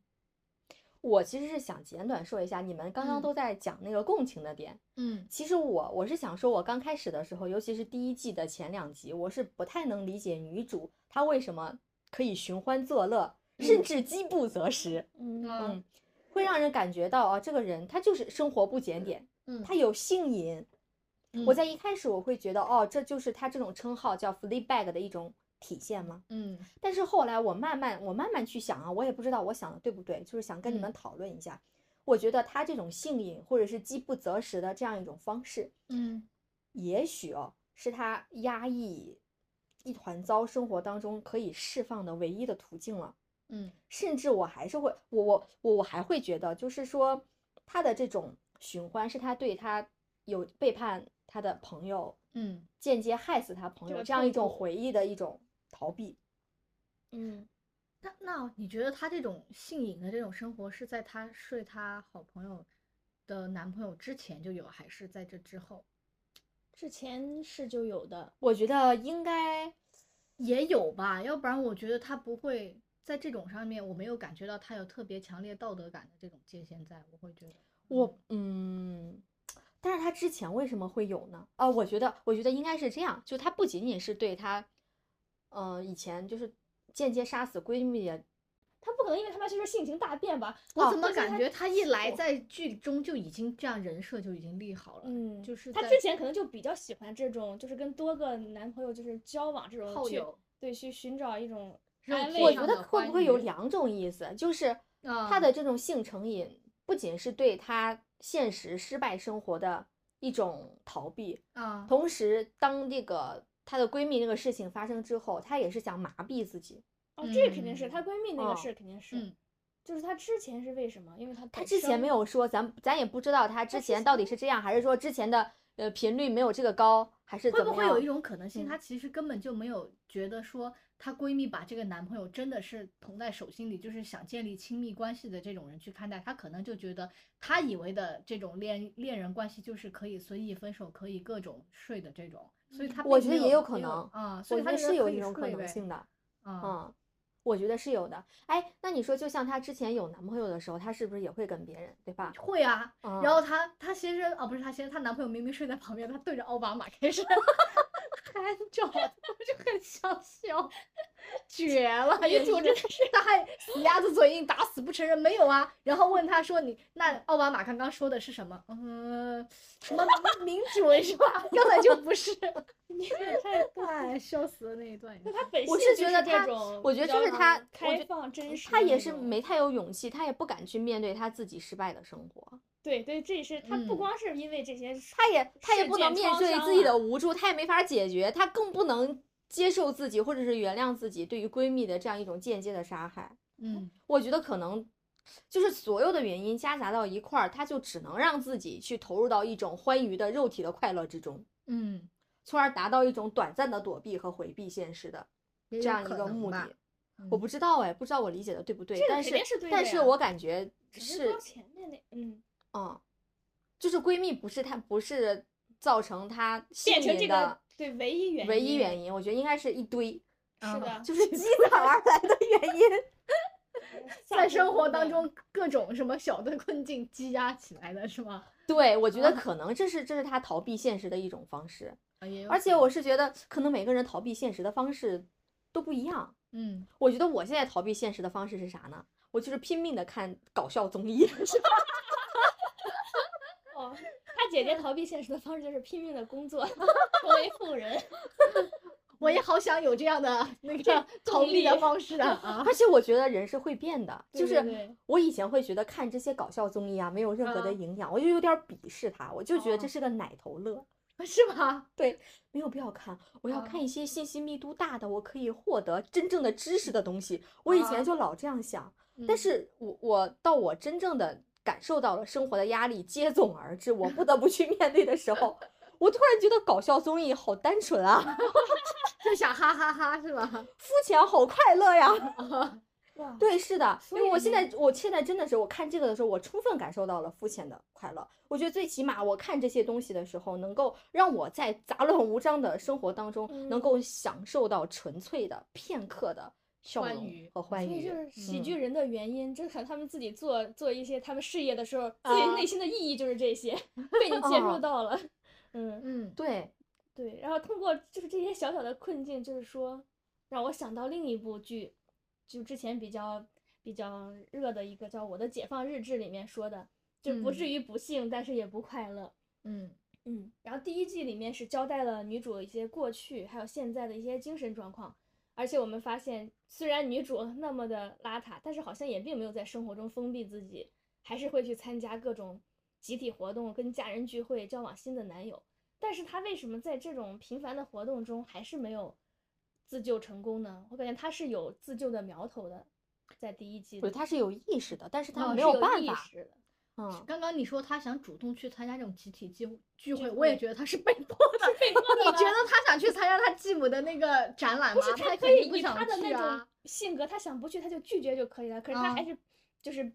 我其实是想简短说一下，你们刚刚嗯都在讲那个共情的点。嗯其实我我是想说，我刚开始的时候，尤其是第一季的前两集，我是不太能理解女主她为什么可以寻欢作乐，甚至饥不择食。嗯会让人感觉到啊，这个人他就是生活不检点，嗯，他有性瘾。我在一开始我会觉得，哦，这就是他这种称号叫 “Fleabag” 的一种体现吗？嗯但是后来我慢慢我慢慢去想啊，我也不知道我想的对不对，就是想跟你们嗯讨论一下。我觉得他这种性瘾或者是饥不择食的这样一种方式，嗯也许哦是他压抑一团糟生活当中可以释放的唯一的途径了。嗯甚至我还是会，我我我我还会觉得，就是说他的这种寻欢是他对他有背叛他的朋友，嗯间接害死他朋友这样一种回忆的一种逃避。嗯，那那你觉得他这种性瘾的这种生活是在他睡他好朋友的男朋友之前就有，还是在这之后之前是就有的。我觉得应该，也有吧？要不然我觉得他不会在这种上面，我没有感觉到他有特别强烈道德感的这种界限在，我会觉得我嗯，但是他之前为什么会有呢？啊，我觉得我觉得应该是这样，就他不仅仅是对他，呃，以前就是间接杀死闺蜜的他不可能因为他妈就是性情大变吧？我怎么感觉她一来在剧中就已经这样人设就已经立好了，嗯，就是在他之前可能就比较喜欢这种，就是跟多个男朋友就是交往这种友对，去寻找一种安慰我觉得会不会有两种意思？就是他啊的这种性成瘾，不仅是对他现实失败生活的一种逃避，啊同时当这个她的闺蜜那个事情发生之后，她也是想麻痹自己。哦，这肯定是嗯她闺蜜那哦个事肯定是，嗯就是她之前是为什么？因为她她之前没有说，咱咱也不知道她之之前到底是这样，还是说之前的呃频率没有这个高，还是会怎么样？不会有一种可能性，嗯她其实根本就没有觉得说她闺蜜把这个男朋友真的是捧在手心里，就是想建立亲密关系的这种人去看待，她可能就觉得她以为的这种恋恋人关系就是可以随意分手，可以各种睡的这种，所以她我觉得也有可能啊，所以她是有一种可能性的。啊，嗯，我觉得是有的。哎，那你说，就像她之前有男朋友的时候，她是不是也会跟别人，对吧？会啊，嗯然后她她先生啊不是她先生，她男朋友明明睡在旁边，她对着奥巴马开始 干照，我就很想笑，绝 了！女主真的是，他还死鸭子嘴硬，打死不承认没有啊。然后问他说你那奥巴马刚刚说的是什么？嗯，什么民主是吧？根本就不是，你也太哎，笑死了那一段。那他本我性就是是觉得她这种，我觉得比较就是他开放真实的那种，她也是没太有勇气，他也不敢去面对他自己失败的生活。对对，这也是他不嗯光是因为这些事，她也他也不能面对自己的啊无助，他也没法解决，他更不能接受自己或者是原谅自己对于闺蜜的这样一种间接的杀害。嗯我觉得可能就是所有的原因夹杂到一块儿，他就只能让自己去投入到一种欢愉的肉体的快乐之中，嗯，从而达到一种短暂的躲避和回避现实的这样一个目的。嗯我不知道哎，不知道我理解的对不对，但是但是我感觉是是光前面那嗯，嗯，就是闺蜜不是她不是造成她幸变成这的对唯一原因，唯一原因，我觉得应该是一堆，啊是的，就是积攒而来的原因。在生活当中各种什么小的困境积压起来的是吗？对，我觉得啊可能这是这是她逃避现实的一种方式，而且我是觉得可能每个人逃避现实的方式都不一样。嗯，我觉得我现在逃避现实的方式是啥呢？我就是拼命的看搞笑综艺，是吧？姐姐逃避现实的方式就是拼命的工作，成为富人。我也好想有这样的 那个逃避的方式啊啊！而且我觉得人是会变的，就是我以前会觉得看这些搞笑综艺啊没有任何的啊营养，我就有点鄙视他，我就觉得这哦是个奶头乐。是吗？对，没有必要看。我要啊看一些信息密度大的，我可以获得真正的知识的东西。我以啊前就老这样想，但嗯是我我到我真正的感受到了生活的压力接踵而至，我不得不去面对的时候，我突然觉得搞笑综艺好单纯啊 就想哈哈哈是吧？肤浅好快乐呀。哇，对，是的，因为我现在，我现在真的是，我看这个的时候，我充分感受到了肤浅的快乐。我觉得最起码我看这些东西的时候，能够让我在杂乱无章的生活当中，能嗯够享受到纯粹的片刻的笑容欢愉和欢愉。所以就是喜嗯剧人的原因，就是可能他们自己做做一些他们事业的时候，自己啊内心的意义就是这些，被你接哦受到了。嗯，嗯，对，对。然后通过就是这些小小的困境，就是说让我想到另一部剧，就之前比较比较热的一个叫《我的解放日志》里面说的，就不至嗯于不幸，但是也不快乐。嗯嗯，然后第一季里面是交代了女主一些过去，还有现在的一些精神状况，而且我们发现，虽然女主那么的邋遢，但是好像也并没有在生活中封闭自己，还是会去参加各种集体活动，跟家人聚会，交往新的男友。但是她为什么在这种频繁的活动中还是没有自救成功呢？我感觉她是有自救的苗头的，在第一季里，我觉得他是有意识的，但是他哦没是有办法。识的。嗯，刚刚你说他想主动去参加这种集体聚聚聚会，我也觉得他是被迫的。被迫的 你觉得他想去参加他继母的那个展览吗？不是他他可以以他的那种。性格，他想不去他就拒绝就可以了。可是他啊还是就是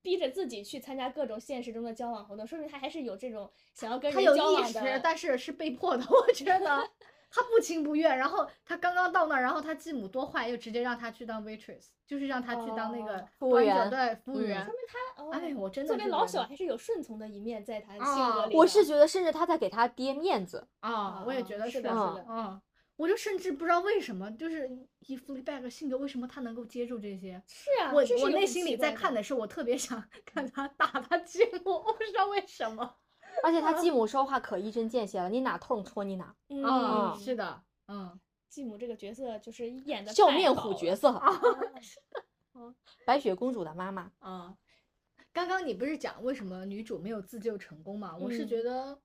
逼着自己去参加各种现实中的交往活动，说明他还是有这种想要跟人他有意交往的。识，但是是被迫的。我觉得 他不情不愿。然后他刚刚到那儿，然后他继母多坏，又直接让他去当 waitress，就是让他去当那个哦服务员对服务嗯员说。明他，哦、哎我真的作为老小还是有顺从的一面在他性啊格里的。我是觉得，甚至他在给他爹面子。啊，我也觉得是的，是嗯的。嗯，我就甚至不知道为什么，就是以 Fleabag 性格，为什么他能够接住这些？是啊，我我内心里在看的是，我特别想 看他打他继母，我不知道为什么。而且他继母说话可一针见血了，你哪痛戳你哪，嗯，嗯，是的，嗯，继母这个角色就是演的笑面虎角色，啊白雪公主的妈妈。啊，刚刚你不是讲为什么女主没有自救成功吗？我是嗯觉得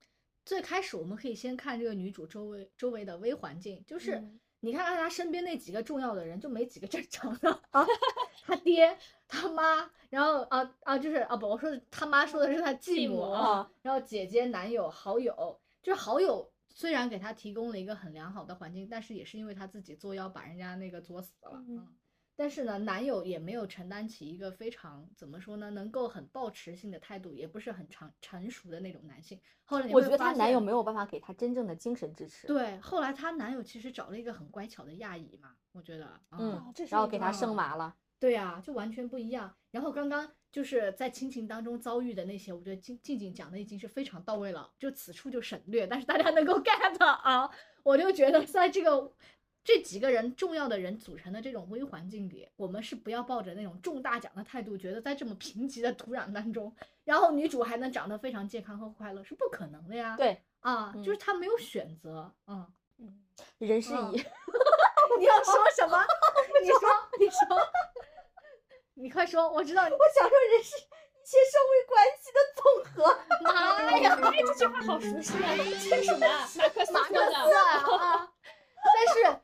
最开始我们可以先看这个女主周围周围的微环境，就是嗯你看看她身边那几个重要的人，就没几个正常的啊，她爹、他妈，然后啊啊就是啊不，我说的她妈说的是他继继母然后姐姐、男友、好友，就是好友。虽然给他提供了一个很良好的环境，但是也是因为他自己作妖把人家那个作死了。嗯嗯但是呢，男友也没有承担起一个非常怎么说呢，能够很抱持性的态度，也不是很成成熟的那种男性。后来我觉得她男友没有办法给她真正的精神支持。，对，后来她男友其实找了一个很乖巧的亚裔嘛，我觉得，嗯然后给她生娃了。对呀、就完全不一样。然后刚刚就是在亲情当中遭遇的那些，我觉得静静静讲的已经是非常到位了，就此处就省略，但是大家能够 get 啊，我就觉得在这个这几个人重要的人组成的这种微环境里，我们是不要抱着那种中大奖的态度，觉得在这么贫瘠的土壤当中，然后女主还能长得非常健康和快乐，是不可能的呀。对，啊，就是嗯她没有选择，嗯。嗯人是嗯以 你要说什么？你说，你说，你快说，我知道你。我想说人是一切社会关系的总和。妈呀！哎，这句话好熟悉啊！这是什么啊？马克思。啊！但是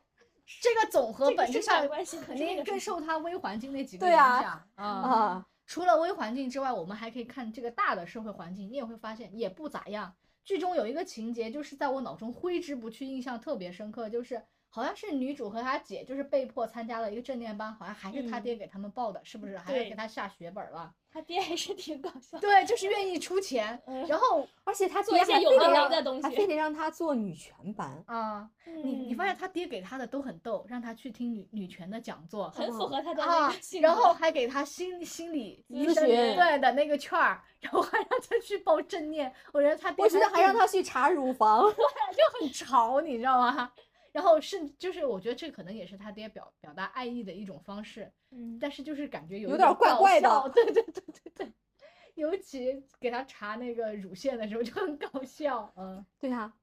这个总和本质上肯定更受他微环境那几个影响啊。啊，除了微环境之外，我们还可以看这个大的社会环境，你也会发现也不咋样。剧中有一个情节，就是在我脑中挥之不去，印象特别深刻，就是好像是女主和她姐就是被迫参加了一个正念班，好像还是她嗯爹给他们报的，是不是？还要给她下血本了。他爹还是挺搞笑。对，就是愿意出钱，嗯然后而且他做爹一些有的没还非得让的东西还非得让他做女权班。啊，你你发嗯现他爹给他的都很逗，让他去听女女权的讲座，很符合他的那啊个性格。然后还给他心心理医生咨询对的那个券儿，然后还让他去报正念。我觉得他爹我觉得还让更他去查乳房。就很潮，你知道吗？然后是就是我觉得这可能也是他爹表表达爱意的一种方式，嗯，但是就是感觉有有点怪怪的笑 对对对对对，尤其给他查那个乳腺的时候就很搞笑，嗯。对啊，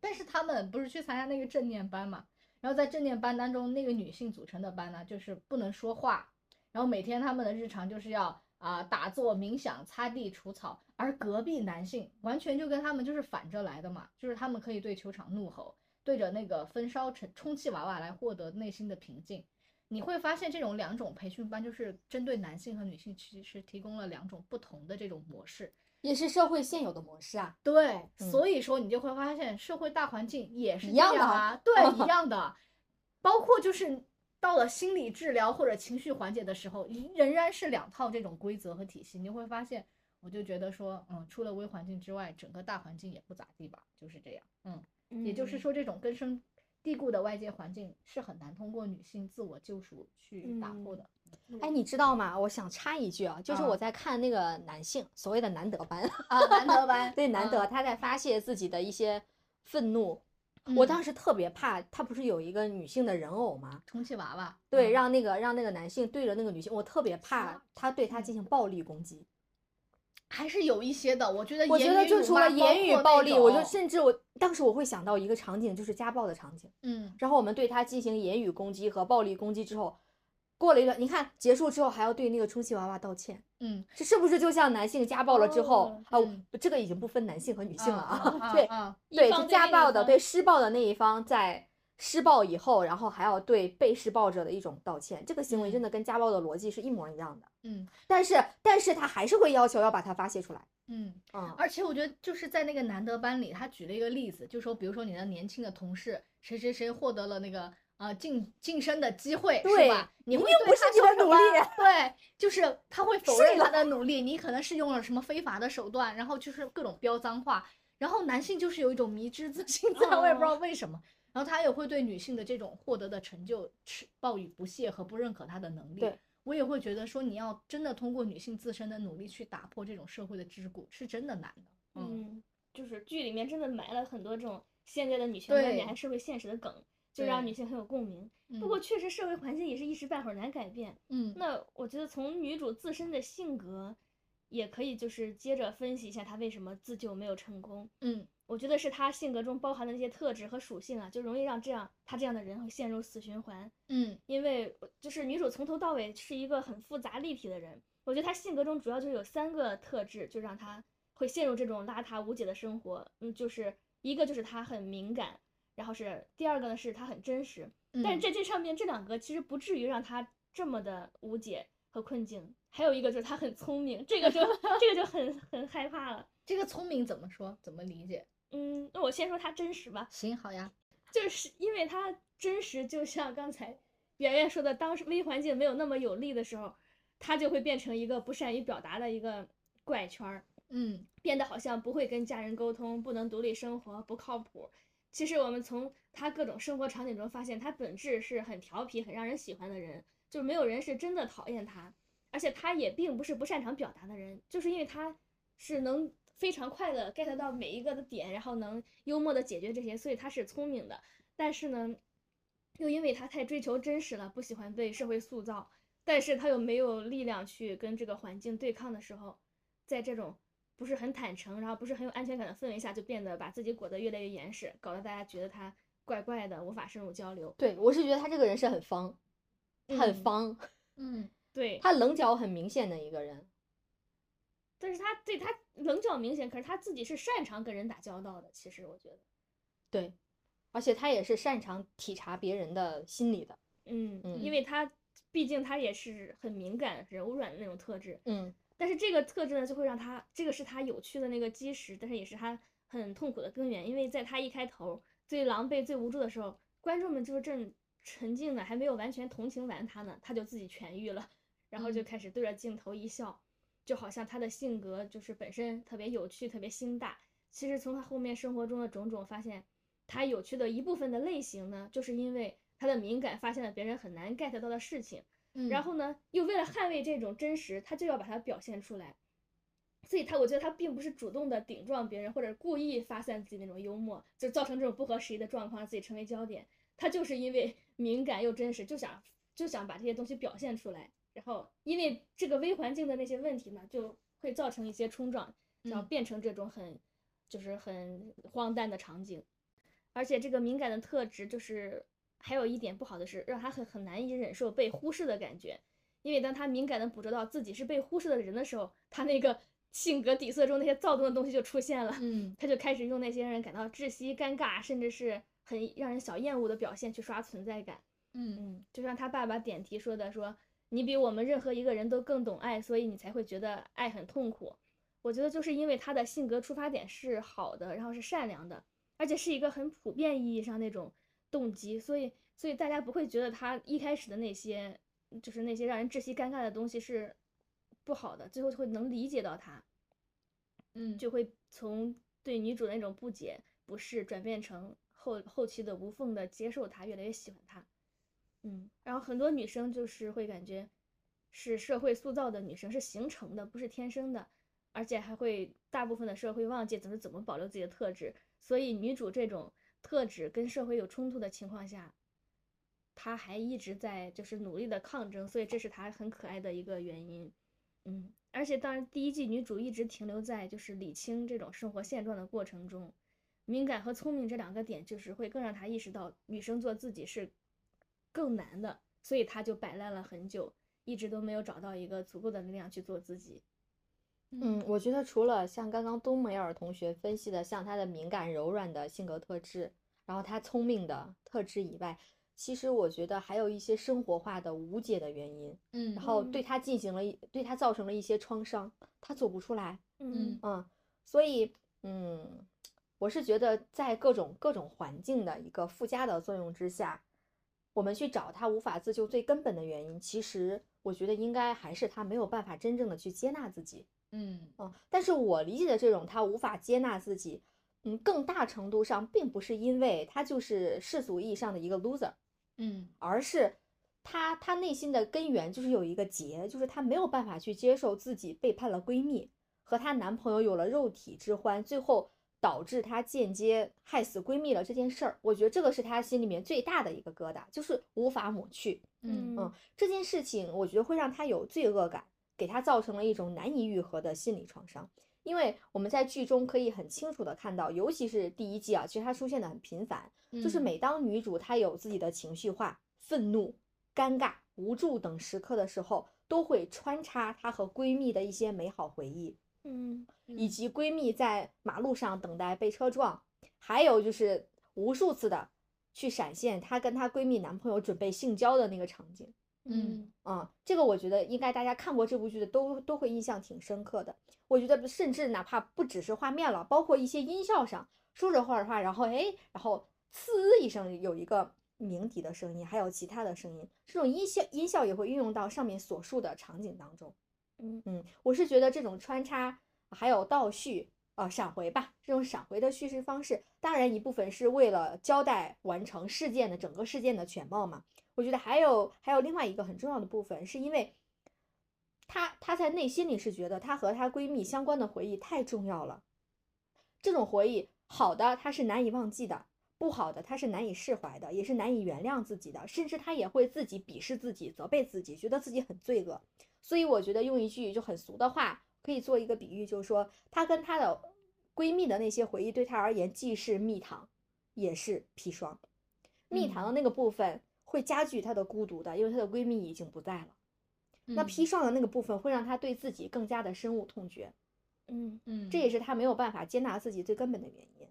但是他们不是去参加那个正念班嘛？然后在正念班当中，那个女性组成的班呢，就是不能说话，然后每天他们的日常就是要啊、打坐、冥想、擦地、除草，而隔壁男性完全就跟他们就是反着来的嘛，就是他们可以对球场怒吼，对着那个焚烧成充气娃娃来获得内心的平静。你会发现这种两种培训班就是针对男性和女性其实提供了两种不同的这种模式。也是社会现有的模式啊。对，嗯所以说你就会发现社会大环境也是这一样的样啊，对，一样的，包括就是到了心理治疗或者情绪缓解的时候，仍然是两套这种规则和体系。你会发现，我就觉得说，嗯，除了微环境之外，整个大环境也不咋地吧，就是这样。嗯，也就是嗯，说，这种根深蒂固的外界环境是很难通过女性自我救赎去打破嗯的。哎，你知道吗？我想插一句啊，就是啊我在看那个男性所谓的难得班，啊，难得班，对难得嗯他在发泄自己的一些愤怒。我嗯当时特别怕，他不是有一个女性的人偶吗？充气娃娃，对，嗯让那个让那个男性对着那个女性，我特别怕他对他进行暴力攻击。还是有一些的。我觉得我觉得就除了言语暴力，我就甚至我当时我会想到一个场景，就是家暴的场景。嗯。然后我们对他进行言语攻击和暴力攻击之后，过了一段，你看结束之后还要对那个充气娃娃道歉，嗯，这是不是就像男性家暴了之后哦啊、嗯这个已经不分男性和女性了啊啊，对啊，对，就家暴的，对施暴的那一方在施暴以后，然后还要对被施暴者的一种道歉，这个行为真嗯的跟家暴的逻辑是一模一样的。嗯但是，但是他还是会要求要把它发泄出来。嗯，嗯，而且我觉得就是在那个难得班里，他举了一个例子，就说比如说你的年轻的同事谁谁谁获得了那个呃晋晋升的机会，是对吧？你一定不是你的努力对，就是他会否睡认他的努力，你可能是用了什么非法的手段，然后就是各种飙脏话，然后男性就是有一种迷之自信在，我也不知道为什么。然后他也会对女性的这种获得的成就持抱以不屑和不认可她的能力。对，我也会觉得说，你要真的通过女性自身的努力去打破这种社会的桎梏，是真的难的。嗯嗯，就是剧里面真的埋了很多这种现在的女性观点还社会现实的梗，就让女性很有共鸣。嗯不过确实社会环境也是一时半会儿难改变。嗯那我觉得从女主自身的性格，也可以就是接着分析一下她为什么自救没有成功。嗯我觉得是他性格中包含的那些特质和属性啊，就容易让这样他这样的人会陷入死循环。嗯因为就是女主从头到尾是一个很复杂立体的人，我觉得她性格中主要就是有三个特质，就让她会陷入这种邋遢无解的生活。嗯，就是一个就是她很敏感，然后是第二个呢是她很真实，嗯，但是在这上面这两个其实不至于让她这么的无解和困境。还有一个就是她很聪明，这个就 这个就很很害怕了。这个聪明怎么说？怎么理解？嗯，那我先说他真实吧。行，好呀。就是因为他真实，就像刚才圆圆说的，当时微环境没有那么有利的时候，他就会变成一个不善于表达的一个怪圈儿，嗯变得好像不会跟家人沟通，不能独立生活，不靠谱。其实我们从他各种生活场景中发现，他本质是很调皮、很让人喜欢的人，就是没有人是真的讨厌他，而且他也并不是不擅长表达的人，就是因为他是能非常快的 get 到每一个的点，然后能幽默的解决这些，所以他是聪明的。但是呢，又因为他太追求真实了，不喜欢被社会塑造，但是他又没有力量去跟这个环境对抗的时候，在这种不是很坦诚，然后不是很有安全感的氛围下，就变得把自己裹得越来越严实，搞得大家觉得他怪怪的，无法深入交流。对我是觉得他这个人是很方，很嗯方，嗯对，他棱角很明显的一个人。但是他对他棱角明显，可是他自己是擅长跟人打交道的。其实我觉得，对，而且他也是擅长体察别人的心理的。嗯，嗯因为他毕竟他也是很敏感、柔软的那种特质。嗯但是这个特质呢，就会让他这个是他有趣的那个基石，但是也是他很痛苦的根源。因为在他一开头最狼狈、最无助的时候，观众们就是正沉静呢，还没有完全同情完他呢，他就自己痊愈了，然后就嗯开始对着镜头一笑，就好像他的性格就是本身特别有趣、特别心大。其实从他后面生活中的种种发现，他有趣的一部分的类型呢，就是因为他的敏感发现了别人很难 get 到的事情。嗯然后呢，又为了捍卫这种真实，他就要把它表现出来。所以他，我觉得他并不是主动的顶撞别人，或者故意发散自己那种幽默，就造成这种不合时宜的状况，让自己成为焦点。他就是因为敏感又真实，就想就想把这些东西表现出来。然后，因为这个微环境的那些问题呢，就会造成一些冲撞，然后嗯变成这种很就是很荒诞的场景。而且这个敏感的特质就是还有一点不好的是，让他很很难以忍受被忽视的感觉。因为当他敏感的捕捉到自己是被忽视的人的时候，他那个性格底色中那些躁动的东西就出现了。嗯他就开始用那些让人感到窒息、尴尬，甚至是很让人小厌恶的表现去刷存在感。嗯嗯，就像他爸爸点题说的说，你比我们任何一个人都更懂爱，所以你才会觉得爱很痛苦。我觉得就是因为他的性格出发点是好的，然后是善良的，而且是一个很普遍意义上那种动机，所以所以大家不会觉得他一开始的那些就是那些让人窒息尴尬的东西是不好的，最后就会能理解到他。嗯就会从对女主的那种不解、不适转变成后后期的无缝的接受她，越来越喜欢她。嗯，然后很多女生就是会感觉是社会塑造的女生，是形成的，不是天生的，而且还会大部分的社会忘记怎么怎么保留自己的特质，所以女主这种特质跟社会有冲突的情况下，她还一直在就是努力的抗争，所以这是她很可爱的一个原因。嗯，而且当然，第一季女主一直停留在就是理清这种生活现状的过程中，敏感和聪明这两个点，就是会更让她意识到女生做自己是更难的，所以他就摆烂了很久，一直都没有找到一个足够的力量去做自己。嗯，我觉得除了像刚刚冬梅尔同学分析的，像他的敏感柔软的性格特质，然后他聪明的特质以外，其实我觉得还有一些生活化的无解的原因，嗯然后嗯对他进行了一对他造成了一些创伤，他走不出来。嗯嗯，所以嗯，我是觉得在各种各种环境的一个附加的作用之下，我们去找他无法自救最根本的原因，其实我觉得应该还是他没有办法真正的去接纳自己。嗯嗯，但是我理解的这种他无法接纳自己，嗯，更大程度上并不是因为他就是世俗意义上的一个 loser，嗯而是他他内心的根源就是有一个结，就是他没有办法去接受自己背叛了闺蜜，和她男朋友有了肉体之欢，最后导致她间接害死闺蜜了这件事儿。我觉得这个是她心里面最大的一个疙瘩，就是无法抹去。嗯嗯，这件事情我觉得会让她有罪恶感，给她造成了一种难以愈合的心理创伤。因为我们在剧中可以很清楚的看到，尤其是第一季啊，其实它出现的很频繁，就是嗯每当女主她有自己的情绪化、愤怒、尴尬、无助等时刻的时候，都会穿插她和闺蜜的一些美好回忆，嗯以及闺蜜在马路上等待被车撞，还有就是无数次的去闪现她跟她闺蜜男朋友准备性交的那个场景。嗯啊、这个我觉得应该大家看过这部剧的都都会印象挺深刻的。我觉得甚至哪怕不只是画面了，包括一些音效上，说着话的话，然后哎，然后呲一声有一个鸣笛的声音，还有其他的声音，这种音效音效也会运用到上面所述的场景当中。嗯嗯，我是觉得这种穿插还有倒叙。呃，闪回吧，这种闪回的叙事方式，当然一部分是为了交代完成事件的整个事件的全貌嘛。我觉得还有还有另外一个很重要的部分，是因为她她在内心里是觉得她和她闺蜜相关的回忆太重要了，这种回忆好的她是难以忘记的，不好的她是难以释怀的，也是难以原谅自己的，甚至她也会自己鄙视自己、责备自己，觉得自己很罪恶。所以我觉得用一句就很俗的话，可以做一个比喻，就是说她跟她的闺蜜的那些回忆对她而言，既是蜜糖，也是砒霜。蜜糖的那个部分会加剧她的孤独的，因为她的闺蜜已经不在了。那嗯砒霜的那个部分会让她对自己更加的深恶痛绝，嗯嗯这也是她没有办法接纳自己最根本的原因。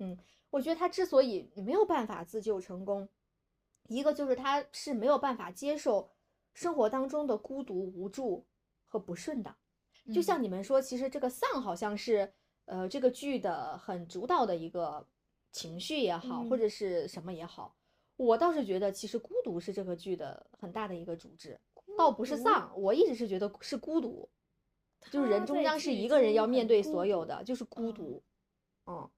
嗯，我觉得她之所以没有办法自救成功，一个就是她是没有办法接受生活当中的孤独、无助和不顺的。就嗯。像你们说，其实这个丧好像是呃这个剧的很主导的一个情绪也好，或嗯。者是什么也好，我倒是觉得其实孤独是这个剧的很大的一个主旨，倒不是丧，我一直是觉得是孤独，就是人终将是一个人要面对所有的，就是孤嗯独，嗯，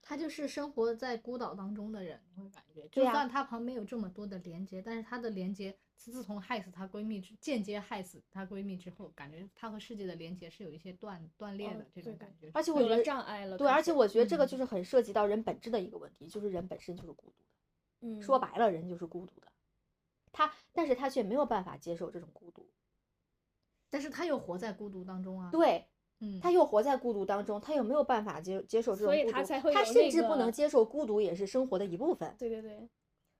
他就是生活在孤岛当中的人，你会感觉，就算他旁边有这么多的连接，但是他的连接，自从害死她闺蜜之，间接害死她闺蜜之后，感觉她和世界的连接是有一些断断裂哦的这种感觉。有了而且我觉得障碍了，对，而且我觉得这个嗯就是很涉及到人本质的一个问题，就是人本身就是孤独的。嗯说白了，人就是孤独的。他，但是他却没有办法接受这种孤独。但是他又活在孤独当中啊。，对，嗯，他又活在孤独当中，他又没有办法接接受这种所以孤独，他甚至不能接受孤独也是生活的一部分，对对对，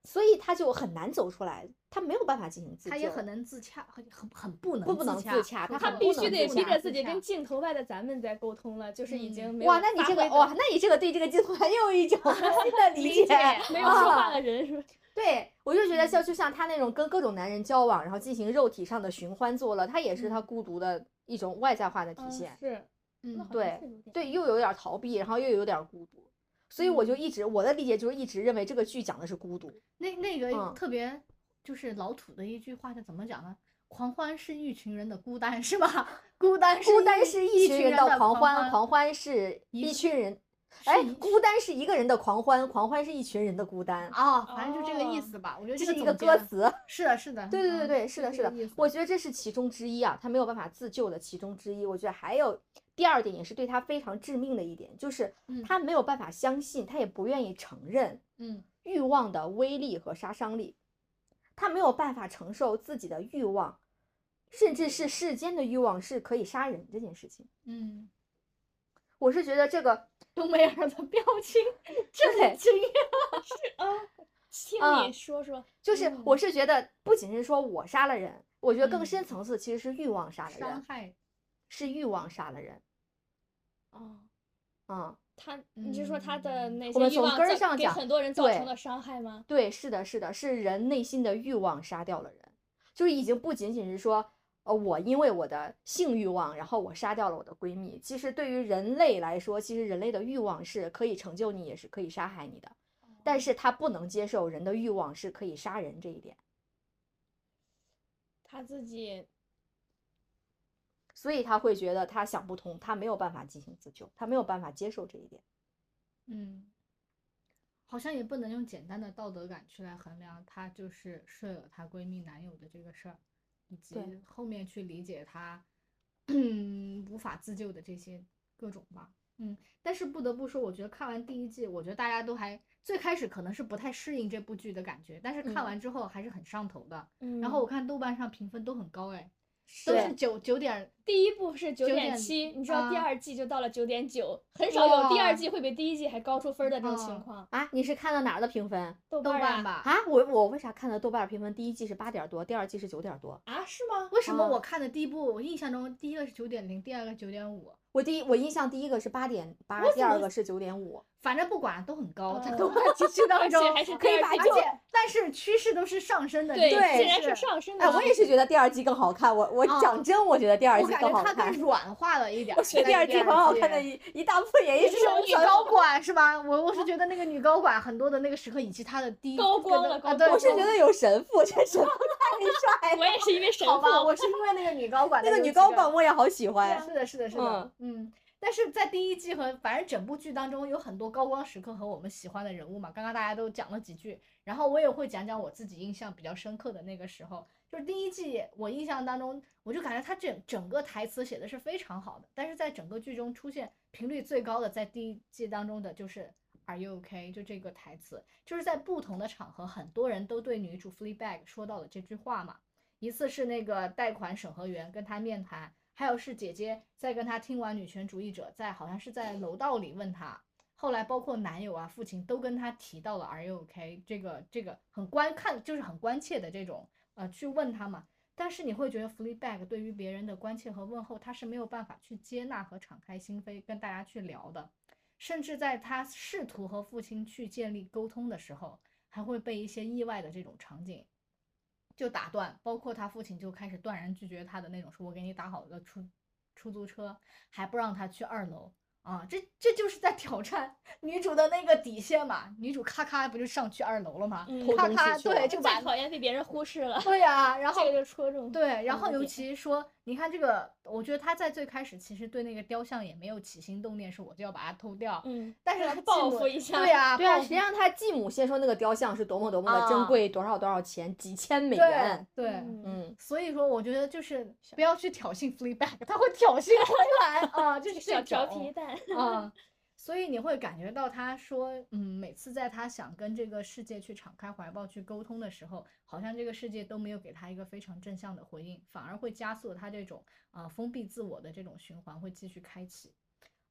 所以他就很难走出来，他没有办法进行自洽。他也很能自洽，很很很不能不不能自洽，他他必须得逼着自己跟镜头外的咱们在沟通了，就是已嗯经没有哇，那你这个哇，那你这个对这个镜头还有一种 新的理解，理解没有说话啊的人是吧？对，我就觉得像就像他那种跟各种男人交往，然后进行肉体上的寻欢作乐，他也是他嗯孤独的一种外在化的体嗯现。是，嗯对对，又有点逃避，然后又有点孤独，所以我就嗯一直我的理解就是一直认为这个剧讲的是孤独。那那个嗯特别就是老土的一句话，叫怎么讲呢？狂欢是一群人的孤单，是吧？孤单是孤单是一群人群的狂欢，狂欢是一一群人。哎，孤单是一个人的狂欢，狂欢是一群人的孤单，哦，反正就这个意哦思吧。我觉得这是一个歌词。是的，是的，对对对嗯对，是的，是的我觉得这是其中之一啊，他没有办法自救的其中之一。我觉得还有第二点，也是对他非常致命的一点，就是嗯他没有办法相信，他也不愿意承认嗯欲望的威力和杀伤力，他没有办法承受自己的欲望，甚至是世间的欲望是可以杀人这件事情。嗯，我是觉得这个 东北人的表情真对的惊讶。是啊，听啊你说说，就是嗯我是觉得不仅是说我杀了人，我觉得更深嗯层次其实是欲望杀了人，伤害，是欲望杀了人。哦，嗯，他，你是说他的嗯。那些欲望给根上讲很多人造成了伤害吗？对，是的，是的，是人内心的欲望杀掉了人，就是已经不仅仅是说，呃，我因为我的性欲望，然后我杀掉了我的闺蜜。其实对于人类来说，其实人类的欲望是可以成就你，也是可以杀害你的，但是他不能接受人的欲望是可以杀人这一点，他自己所以他会觉得他想不通，他没有办法进行自救，他没有办法接受这一点。嗯，好像也不能用简单的道德感去来衡量她就是睡了她闺蜜男友的这个事儿，以及后面去理解她嗯 无法自救的这些各种吧。嗯，但是不得不说，我觉得看完第一季，我觉得大家都还最开始可能是不太适应这部剧的感觉，但是看嗯完之后还是很上头的。嗯，然后我看豆瓣上评分都很高，哎，都是九九点第一部是九点点七，你知道第啊二季就到了九点九，很少有第二季会比第一季还高出分儿的这种情啊况。啊，你是看到哪儿的评分豆豆瓣啊吧。啊？我我为啥看的豆瓣评分第一季是八点多，第二季是九点多？啊，是吗？为什么啊我看的第一部，我印象中第一个是九点零，第二个九点五，我第一我印象第一个是八点八，第二个是九点五。反正不管都很高，在哦豆瓣地区当 中还是可以把但是趋势都是上升的，对，这个竟然是是上升的哎，我也是觉得第二季更好看。我我啊讲真，我觉得第二季我感觉它更好看更。软化了一点。我觉得第二季很好看的一一大部分原因是什么女高管是吧？我我是觉得那个女高管很多的那个时刻，以及她的第一高光了对，我是觉得有神父，这神父太帅了。我也是因为神父，好吧，我是因为那个女高管那个女高管我也好喜欢。是的，是的，是的，嗯。但是在第一季和反正整部剧当中有很多高光时刻和我们喜欢的人物嘛，刚刚大家都讲了几句，然后我也会讲讲我自己印象比较深刻的那个时候，就是第一季我印象当中，我就感觉他整整个台词写的是非常好的，但是在整个剧中出现频率最高的，在第一季当中的就是 Are you okay？就这个台词，就是在不同的场合，很多人都对女主 Fleabag 说到了这句话嘛。一次是那个贷款审核员跟他面谈，还有是姐姐在跟他听完女权主义者在好像是在楼道里问他，后来包括男友啊、父亲都跟他提到了 Are you OK 这个这个很关看就是很关切的这种呃去问他嘛。但是你会觉得 f l e e b a c k 对于别人的关切和问候，他是没有办法去接纳和敞开心扉跟大家去聊的，甚至在他试图和父亲去建立沟通的时候，还会被一些意外的这种场景就打断，包括他父亲就开始断然拒绝他的那种，说我给你打好了出出租车，还不让他去二楼。啊，这这就是在挑战女主的那个底线嘛？女主咔咔不就上去二楼了吗？嗯咔咔对，就把最讨厌被别人忽视了，对呀、然后这个就戳中对，然后尤其说，你看这个，我觉得他在最开始其实对那个雕像也没有起心动念，是我就要把它偷掉。嗯，但是让他报复一下对呀、对啊，报实际上他继母先说那个雕像是多么多么的珍啊贵，多少多少钱，几千美元。对，嗯嗯，所以说我觉得就是不要去挑衅 Fleabag，他会挑衅 回来啊，就是这小调种皮蛋，啊。所以你会感觉到他说，嗯，每次在他想跟这个世界去敞开怀抱去沟通的时候，好像这个世界都没有给他一个非常正向的回应，反而会加速他这种啊、封闭自我的这种循环会继续开启。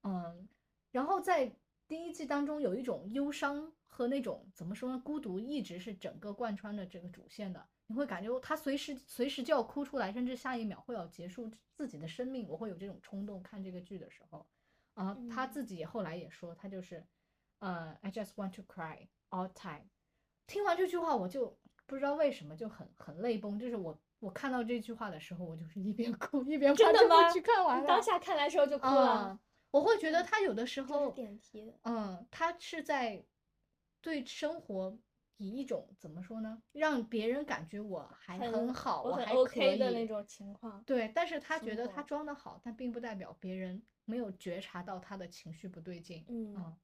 嗯，然后在第一季当中有一种忧伤和那种怎么说呢，孤独一直是整个贯穿着这个主线的。你会感觉他随时随时就要哭出来，甚至下一秒会要结束自己的生命。我会有这种冲动，看这个剧的时候。啊、他嗯自己后来也说，他就是，呃，I just want to cry all time。听完这句话，我就不知道为什么就很很泪崩。就是我我看到这句话的时候，我就是一边哭一边把这部吗剧看完了。当下看来的时候就哭了啊，我会觉得他有的时候，点题的，嗯，他是在对生活以一种怎么说呢，让别人感觉我还很好，我还可 OK 的那种情况，对，但是他觉得他装的好，但并不代表别人没有觉察到他的情绪不对劲。嗯嗯，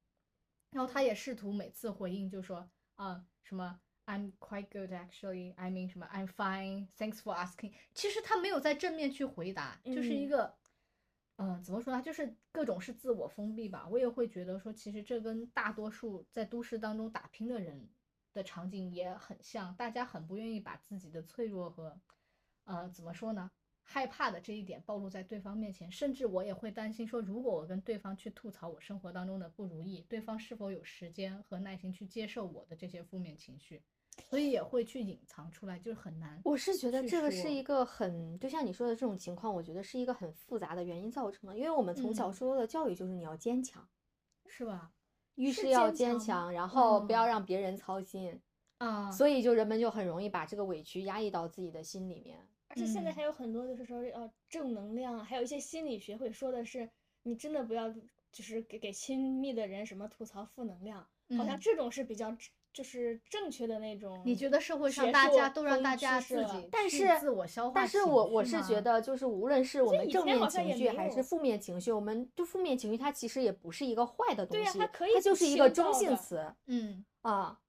然后他也试图每次回应，就说啊、什么 I'm quite good actually, I mean 什么 I'm fine, thanks for asking。其实他没有在正面去回答，就是一嗯个，嗯、怎么说呢？就是各种是自我封闭吧。我也会觉得说，其实这跟大多数在都市当中打拼的人的场景也很像，大家很不愿意把自己的脆弱和，呃，怎么说呢？害怕的这一点暴露在对方面前，甚至我也会担心说，如果我跟对方去吐槽我生活当中的不如意，对方是否有时间和耐心去接受我的这些负面情绪，所以也会去隐藏出来，就是很难。我是觉得这个是一个很，就像你说的这种情况，我觉得是一个很复杂的原因造成的。因为我们从小嗯受到的教育就是你要坚强，是吧？遇事要坚强，然后不要嗯让别人操心，啊，所以就人们就很容易把这个委屈压抑到自己的心里面。而且现在嗯还有很多就是说要正能量，还有一些心理学会说的是，你真的不要就是给给亲密的人什么吐槽负能量，好像嗯这种是比较就是正确的那种。你觉得社会上大家都让大家自己去但是自我消化但是我我是觉得，就是无论是我们正面情绪还是负面情绪，我们就负面情绪它其实也不是一个坏的东西，对呀它可以就是一个中性词嗯。啊。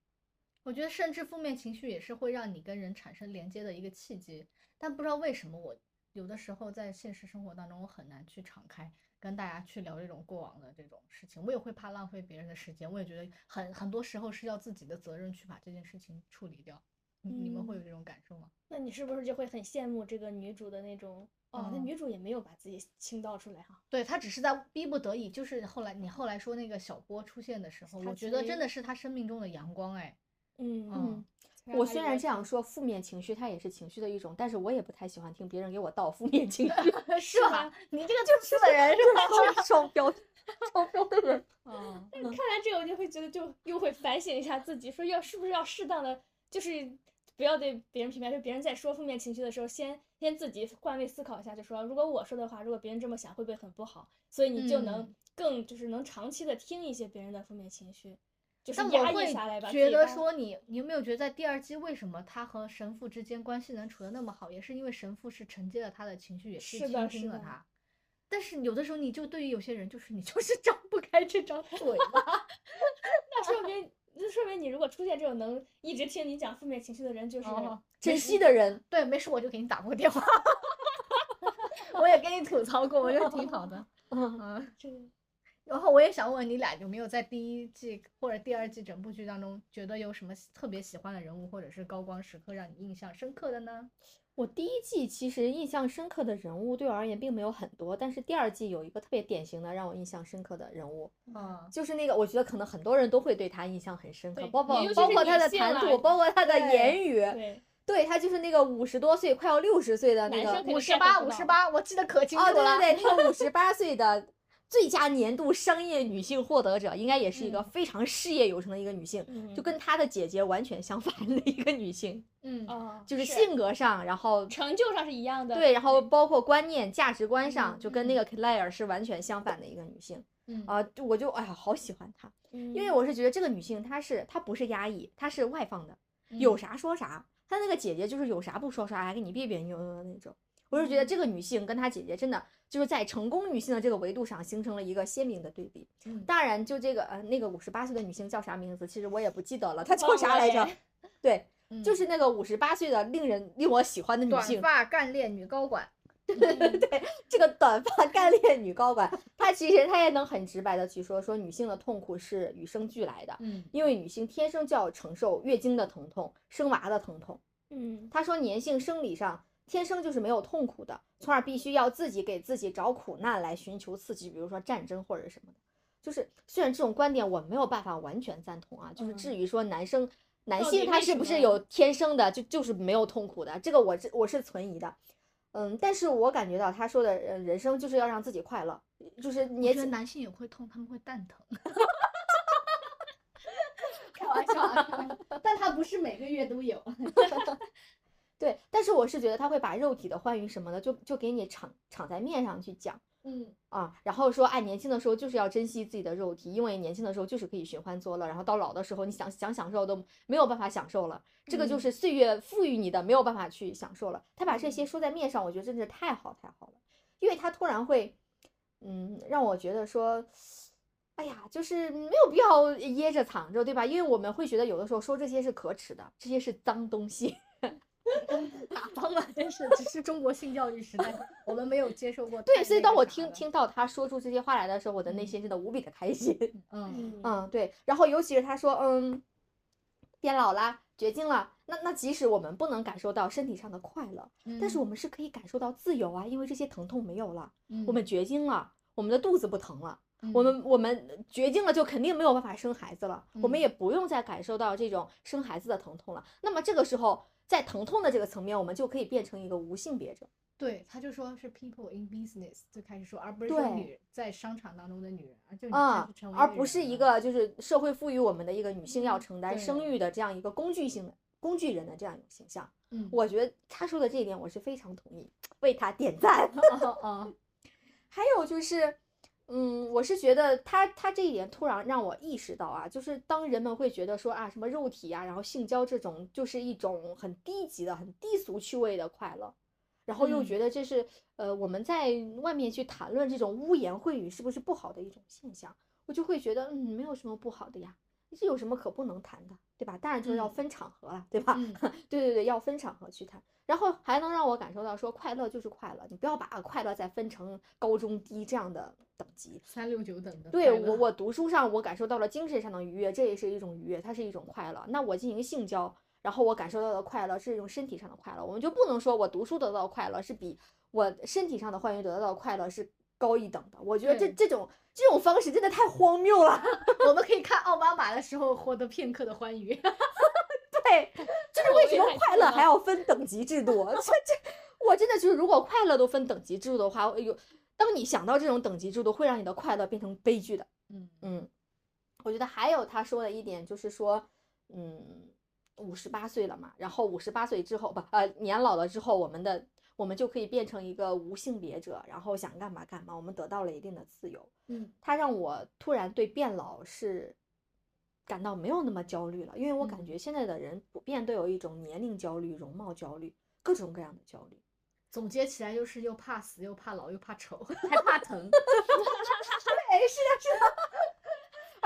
我觉得甚至负面情绪也是会让你跟人产生连接的一个契机，但不知道为什么我有的时候在现实生活当中我很难去敞开跟大家去聊这种过往的这种事情，我也会怕浪费别人的时间，我也觉得很很多时候是要自己的责任去把这件事情处理掉。你你们会有嗯这种感受吗？那你是不是就会很羡慕这个女主的那种？哦，那嗯女主也没有把自己倾倒出来哈。对她只是在逼不得已，就是后来你后来说那个小波出现的时候，我觉得真的是她生命中的阳光哎。嗯嗯我虽然这样说，负面情绪它也是情绪的一种，但是我也不太喜欢听别人给我倒负面情绪，是吧？你这个就就是的人是 吧？双双标，双标的人。嗯，看来这个我就会觉得，就又会反省一下自己，说要是不是要适当的，就是不要对别人评判，就别人在说负面情绪的时候，先先自己换位思考一下，就说如果我说的话，如果别人这么想，会不会很不好？所以你就能嗯更就是能长期的听一些别人的负面情绪，就是压我会抑下来吧。觉得说你，你有没有觉得在第二季为什么他和神父之间关系能处的那么好，也是因为神父是承接了他的情绪，也是的倾听了他。但是有的时候，你就对于有些人，就是你就是张不开这张嘴 嘛。那说明。那说明你如果出现这种能一直听你讲负面情绪的人，就是哦珍惜的人，对，没事，我就给你打过电话，我也跟你吐槽过，我觉得挺好的。嗯，嗯，这个然后我也想问你俩，有没有在第一季或者第二季整部剧当中，觉得有什么特别喜欢的人物，或者是高光时刻让你印象深刻的呢？我第一季其实印象深刻的人物对我而言并没有很多，但是第二季有一个特别典型的让我印象深刻的人物，嗯，就是那个我觉得可能很多人都会对他印象很深刻，对包括包括他的谈吐，包括他的言语，对对他就是那个五十多岁快要六十岁的那个五十八，五十八，我记得可清楚哦，对了。对对，那个 五十八岁的最佳年度商业女性获得者，应该也是一个嗯。非常事业有成的一个女性，嗯就跟她的姐姐完全相反的一个女性，嗯哦，就是性格上，然后成就上是一样的。对，然后包括观念、价值观上，嗯就跟那个 Claire 是完全相反的一个女性嗯。啊、就我就哎呀，好喜欢她，因因为我是觉得这个女性她是她不是压抑，她是外放的，有啥说啥。她那个姐姐就是有啥不说啥，还给你别别扭扭的那种。我是觉得这个女性跟她姐姐真的就是在成功女性的这个维度上形成了一个鲜明的对比。嗯当然，就这个呃那个五十八岁的女性叫啥名字，其实我也不记得了，她叫啥来着？对，嗯就是那个五十八岁的令人令我喜欢的女性短。发干练女高管。对对对这个短发干练女高管，她其实她也能很直白的去说，说女性的痛苦是与生俱来的，嗯因为女性天生就要承受月经的疼痛、生娃的疼痛。嗯她说粘性生理上天生就是没有痛苦的，从而必须要自己给自己找苦难来寻求刺激，比如说战争或者什么的。就是虽然这种观点我没有办法完全赞同啊，就是嗯至于说男生。男性他是不是有天生的就就是没有痛苦的？这个我是我是存疑的，嗯，但是我感觉到他说的，呃，人生就是要让自己快乐，就是我年轻觉得男性也会痛，他们会蛋疼。开玩笑啊，但他不是每个月都有。对，但是我是觉得他会把肉体的欢愉什么的，就就给你敞敞在面上去讲嗯啊，然后说，哎，年轻的时候就是要珍惜自己的肉体，因为年轻的时候就是可以寻欢作乐，然后到老的时候，你想想享受都没有办法享受了，这个就嗯是岁月赋予你的，没有办法去享受了。他把这些说在面上，我觉得真是太好太好了，因为他突然会，嗯，让我觉得说。哎呀，就是没有必要掖着藏着，对吧？因为我们会觉得有的时候说这些是可耻的，这些是脏东西。打方了，真是，只是中国性教育时代，我们没有接受过对，所以当我听听到他说出这些话来的时候，我的内心真的无比的开心。嗯嗯，对。然后尤其是他说，嗯，变老啦，绝经了，那那即使我们不能感受到身体上的快乐，但是我们是可以感受到自由啊，因为这些疼痛没有了，嗯我们绝经了，我们的肚子不疼了。嗯我们我们绝经了，就肯定没有办法生孩子了，我们嗯也不用再感受到这种生孩子的疼痛了。那么这个时候，在疼痛的这个层面，我们就可以变成一个无性别者。对，他就说是 people in business 最开始说，而不是说对女在商场当中的女人，而就你啊开始成，为而不是一个就是社会赋予我们的一个女性要嗯承担生育的这样一个工具性的工具人的这样一个形象。嗯，我觉得他说的这一点我是非常同意，为他点赞。哦哦，还有就是，嗯，我是觉得他他这一点突然让我意识到啊，就是当人们会觉得说啊什么肉体啊、然后性交这种就是一种很低级的、很低俗趣味的快乐，然后又嗯觉得这是呃我们在外面去谈论这种污言秽语是不是不好的一种现象，我就会觉得嗯没有什么不好的呀。这有什么可不能谈的，对吧？当然就是要嗯分场合了，对吧？嗯 对对对，要分场合去谈，然后还能让我感受到说快乐就是快乐，你不要把快乐再分成高中低这样的等级。三六九等的对我我读书上我感受到了精神上的愉悦，这也是一种愉悦，它是一种快乐。那我进行性交，然后我感受到的快乐是一种身体上的快乐，我们就不能说我读书得到的快乐是比我身体上的欢愉得到的快乐是高一等的。我觉得这这种这种方式真的太荒谬了。我们可以看奥巴马的时候获得片刻的欢愉。对，就是为什么快乐还要分等级制度？这这，我真的就是，如果快乐都分等级制度的话，哎呦，当你想到这种等级制度，会让你的快乐变成悲剧的。嗯嗯，我觉得还有他说的一点就是说，嗯，五十八岁了嘛，然后五十八岁之后吧呃年老了之后，我们的我们就可以变成一个无性别者，然后想干嘛干嘛，我们得到了一定的自由。嗯，它让我突然对变老是感到没有那么焦虑了，因为我感嗯觉现在的人普遍都有一种年龄焦虑、容貌焦虑，各种各样的焦虑。总结起来就是又怕死，又怕老，又怕丑，还怕疼。对，是的，是的。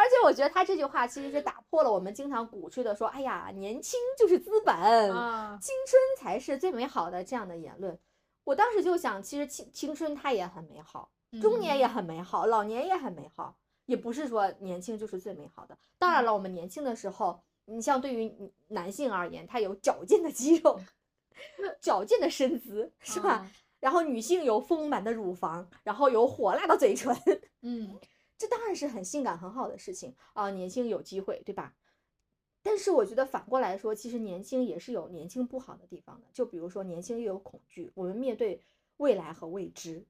而且我觉得他这句话其实是打破了我们经常鼓吹的说“哎呀，年轻就是资本，啊，青春才是最美好的”这样的言论。我当时就想，其实青青春它也很美好，中年也很美好，老年也很美好，也不是说年轻就是最美好的。当然了，我们年轻的时候，你像对于男性而言，他有矫健的肌肉，矫健的身姿，是吧？啊？然后女性有丰满的乳房，然后有火辣的嘴唇，嗯这当然是很性感很好的事情啊，年轻有机会，对吧？但是我觉得反过来说，其实年轻也是有年轻不好的地方的。就比如说，年轻又有恐惧，我们面对未来和未知，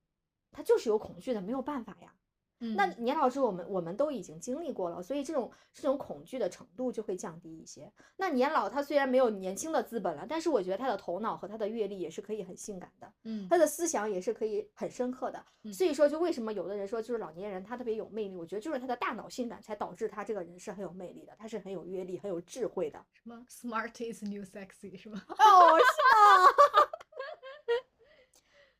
他就是有恐惧的，没有办法呀。那嗯年老之后，我们我们都已经经历过了，所以这种这种恐惧的程度就会降低一些。那年老他虽然没有年轻的资本了，但是我觉得他的头脑和他的阅历也是可以很性感的，嗯他的思想也是可以很深刻的。嗯所以说，就为什么有的人说就是老年人他特别有魅力，我觉得就是他的大脑性感才导致他这个人是很有魅力的，他是很有阅历、很有智慧的。什么 smart is new sexy 是吗？哦，是吗？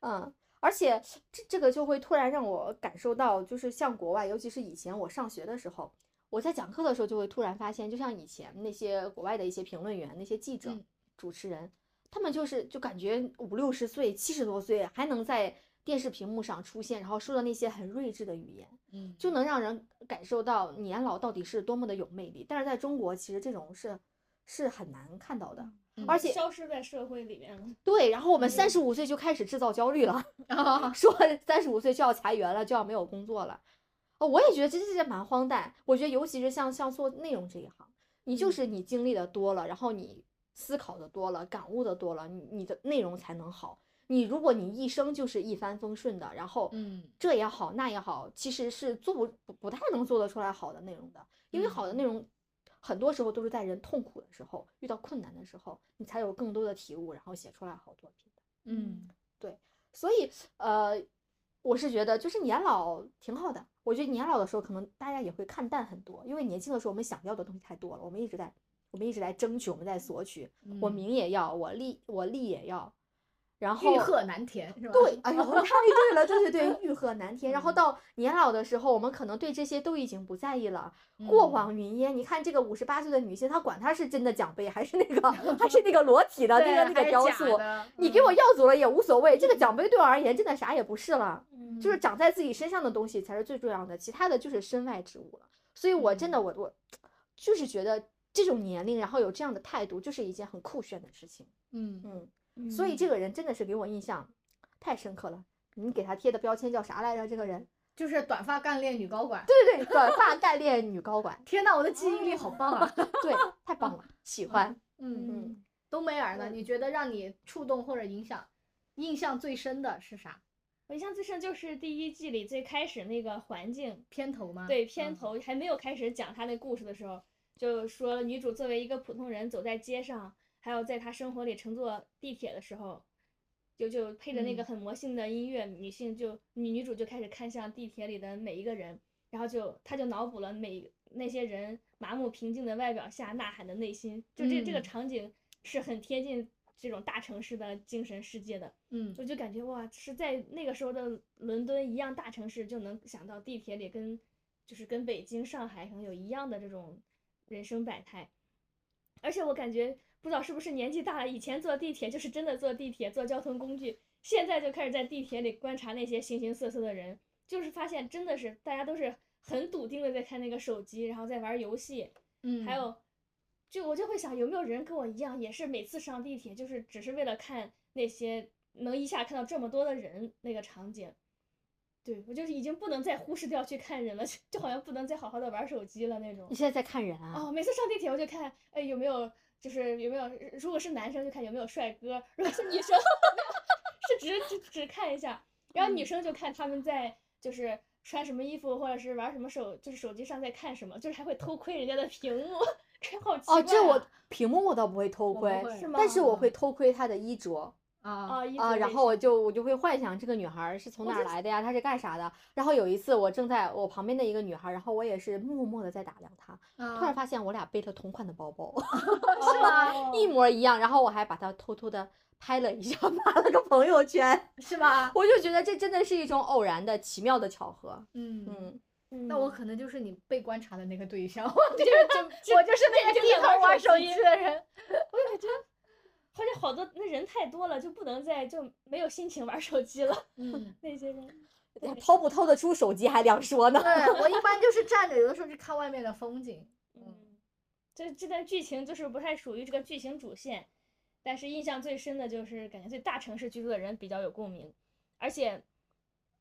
嗯，而且这这个就会突然让我感受到，就是像国外，尤其是以前我上学的时候，我在讲课的时候就会突然发现，就像以前那些国外的一些评论员、那些记者、嗯主持人，他们就是就感觉五六十岁、七十多岁还能在电视屏幕上出现，然后说的那些很睿智的语言，嗯就能让人感受到年老到底是多么的有魅力。但是在中国，其实这种是是很难看到的。嗯而且消失在社会里面了。对，然后我们嗯三十五岁就开始制造焦虑了，啊，说三十五岁就要裁员了，就要没有工作了。哦，我也觉得这这这蛮荒诞。我觉得尤其是像像做内容这一行，你就嗯是你经历的多了，然后你思考的多了，感悟的多了，你你的内容才能好。你如果你一生就是一帆风顺的，然后嗯这也好那也好，其实是做不不不太能做得出来好的内容的，因为好的内容很多时候都是在人痛苦的时候、遇到困难的时候，你才有更多的体悟，然后写出来好作品嗯，对。所以，呃，我是觉得就是年老挺好的。我觉得年老的时候，可能大家也会看淡很多，因为年轻的时候我们想要的东西太多了，我们一直在我们一直在争取，我们在索取，我嗯名也要，我利我利也要，然后欲壑难填是吧？对，哎呦，太 对了，对对对，欲壑难填。然后嗯到年老的时候，我们可能对这些都已经不在意了，过嗯往云烟。你看这个五十八岁的女性，她管她是真的奖杯还是那个 还是那个裸体的那对个那个雕塑，的你给我嗯要走了也无所谓。这个奖杯对我而言真的啥也不是了，嗯就是长在自己身上的东西才是最重要的，其他的就是身外之物了。所以我真的我我就是觉得这种年龄，然后有这样的态度，就是一件很酷炫的事情。嗯嗯。所以这个人真的是给我印象太深刻了。你给他贴的标签叫啥来着？这个人？就是短发干练女高管。对对对，短发干练女高管。天呐，我的记忆力好棒啊！对，太棒了，喜欢。嗯，嗯，冬梅尔呢？嗯你觉得让你触动或者影响、印象最深的是啥？我印象最深就是第一季里最开始那个环境，片头吗？对片嗯头还没有开始讲他那故事的时候，就说女主作为一个普通人走在街上，还有在她生活里乘坐地铁的时候，就就配着那个嗯很魔性的音乐，女性就女女主就开始看向地铁里的每一个人，然后就她就脑补了每那些人麻木平静的外表下呐喊的内心，就这这个嗯场景是很贴近这种大城市的精神世界的。嗯我就感觉哇，是在那个时候的伦敦一样大城市，就能想到地铁里跟就是跟北京、上海可能有一样的这种人生百态。而且我感觉不知道是不是年纪大了，以前坐地铁就是真的坐地铁，坐交通工具，现在就开始在地铁里观察那些形形色色的人，就是发现真的是大家都是很笃定的在看那个手机，然后在玩游戏，嗯，还有，就我就会想，有没有人跟我一样，也是每次上地铁，就是只是为了看那些能一下看到这么多的人那个场景。对我就是已经不能再忽视掉去看人了，就就好像不能再好好的玩手机了那种你。现在在看人啊？哦，每次上地铁我就看，哎有没有就是有没有，如果是男生就看有没有帅哥，如果是女生 是只只只看一下，然后女嗯生就看他们在就是穿什么衣服，或者是玩什么手，就是手机上在看什么，就是还会偷窥人家的屏幕，好奇怪、哦，啊。这我屏幕我倒不会偷窥，是吗？但是我会偷窥他的衣着啊啊，然后我就我就会幻想这个女孩儿是从哪儿来的呀？她是干啥的？然后有一次我正在我旁边的一个女孩儿，然后我也是默默的在打量她，突然啊，发现我俩背着同款的包包，是吗一模一样，然后我还把她偷偷的拍了一下，发了个朋友圈。是吗？我就觉得这真的是一种偶然的奇妙的巧合。嗯。嗯，嗯那我可能就是你被观察的那个对象，我就是我就是那个低头玩手机的人。我就感觉好像好多那人太多了，就不能再就没有心情玩手机了。嗯，那些人，对掏不掏得出手机还两说呢。对我一 般就是站着，有的时候就看外面的风景。嗯，这这段剧情就是不太属于这个剧情主线，但是印象最深的就是感觉对大城市居住的人比较有共鸣，而且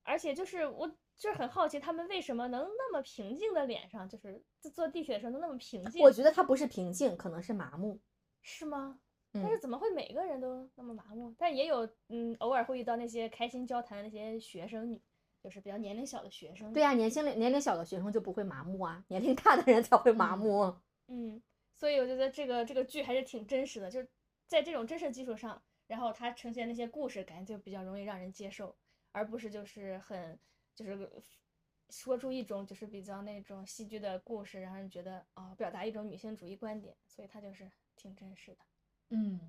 而且就是我就是很好奇他们为什么能那么平静的脸上，就是坐坐地铁的时候能那么平静，我觉得他不是平静，可能是麻木。是吗？嗯但是怎么会每个人都那么麻木？但也有嗯，偶尔会遇到那些开心交谈的那些学生女就是比较年龄小的学生。对呀、年轻年龄小的学生就不会麻木啊，年龄大的人才会麻嗯木。嗯，所以我觉得这个这个剧还是挺真实的，就是在这种真实基础上，然后它呈现那些故事，感觉就比较容易让人接受，而不是就是很就是说出一种就是比较那种戏剧的故事，让人觉得哦，表达一种女性主义观点，所以它就是挺真实的。嗯，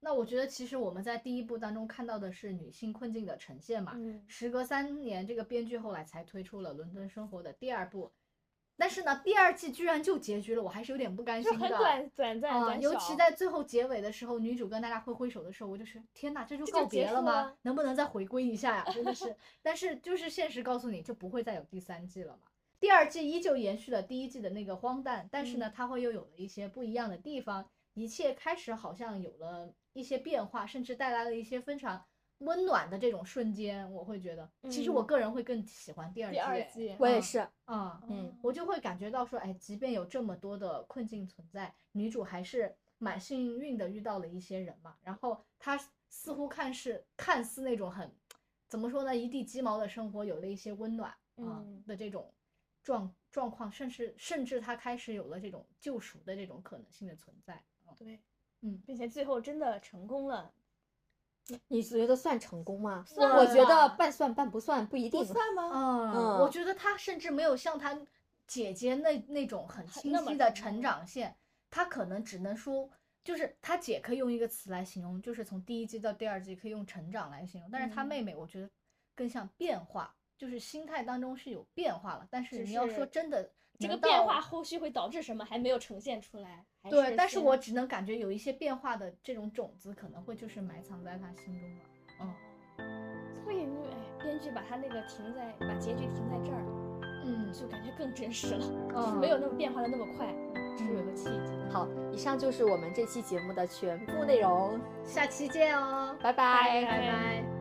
那我觉得其实我们在第一部当中看到的是女性困境的呈现嘛。嗯时隔三年，这个编剧后来才推出了《伦敦生活》的第二部，但是呢，第二季居然就结局了，我还是有点不甘心的。很短短暂啊、短小，尤其在最后结尾的时候，女主跟大家挥挥手的时候，我就是天哪，这就告别了吗了？能不能再回归一下呀？真的是，但是就是现实告诉你，就不会再有第三季了嘛。第二季依旧延续了第一季的那个荒诞，但是呢，嗯它会又有了一些不一样的地方，一切开始好像有了一些变化，甚至带来了一些非常温暖的这种瞬间。我会觉得，其实我嗯个人会更喜欢第二季。第二季，嗯我也是，啊，嗯我就会感觉到说，哎，即便有这么多的困境存在，女主还是蛮幸运的遇到了一些人嘛。然后她似乎看似看似那种很怎么说呢，一地鸡毛的生活有了一些温暖啊、嗯的这种状状况，甚至甚至她开始有了这种救赎的这种可能性的存在。嗯对，嗯，并且最后真的成功了，你觉得算成功吗？算我觉得半算半不算，不一定算。吗？嗯，嗯我觉得他甚至没有像他姐姐那那种很清晰的成长线，他可能只能说，就是他姐可以用一个词来形容，就是从第一季到第二季可以用成长来形容，但是她嗯妹妹我觉得更像变化，就是心态当中是有变化了，但是你要说真的这个变化后续会导致什么还没有呈现出来。对，但是我只能感觉有一些变化的这种种子可能会就是埋藏在他心中了。嗯所以哎，编剧把他那个停在把结局停在这儿，嗯就感觉更真实了，就是嗯没有那么变化的那么快，只是有个契机。好，以上就是我们这期节目的全部内容，下期见哦，拜拜拜拜拜。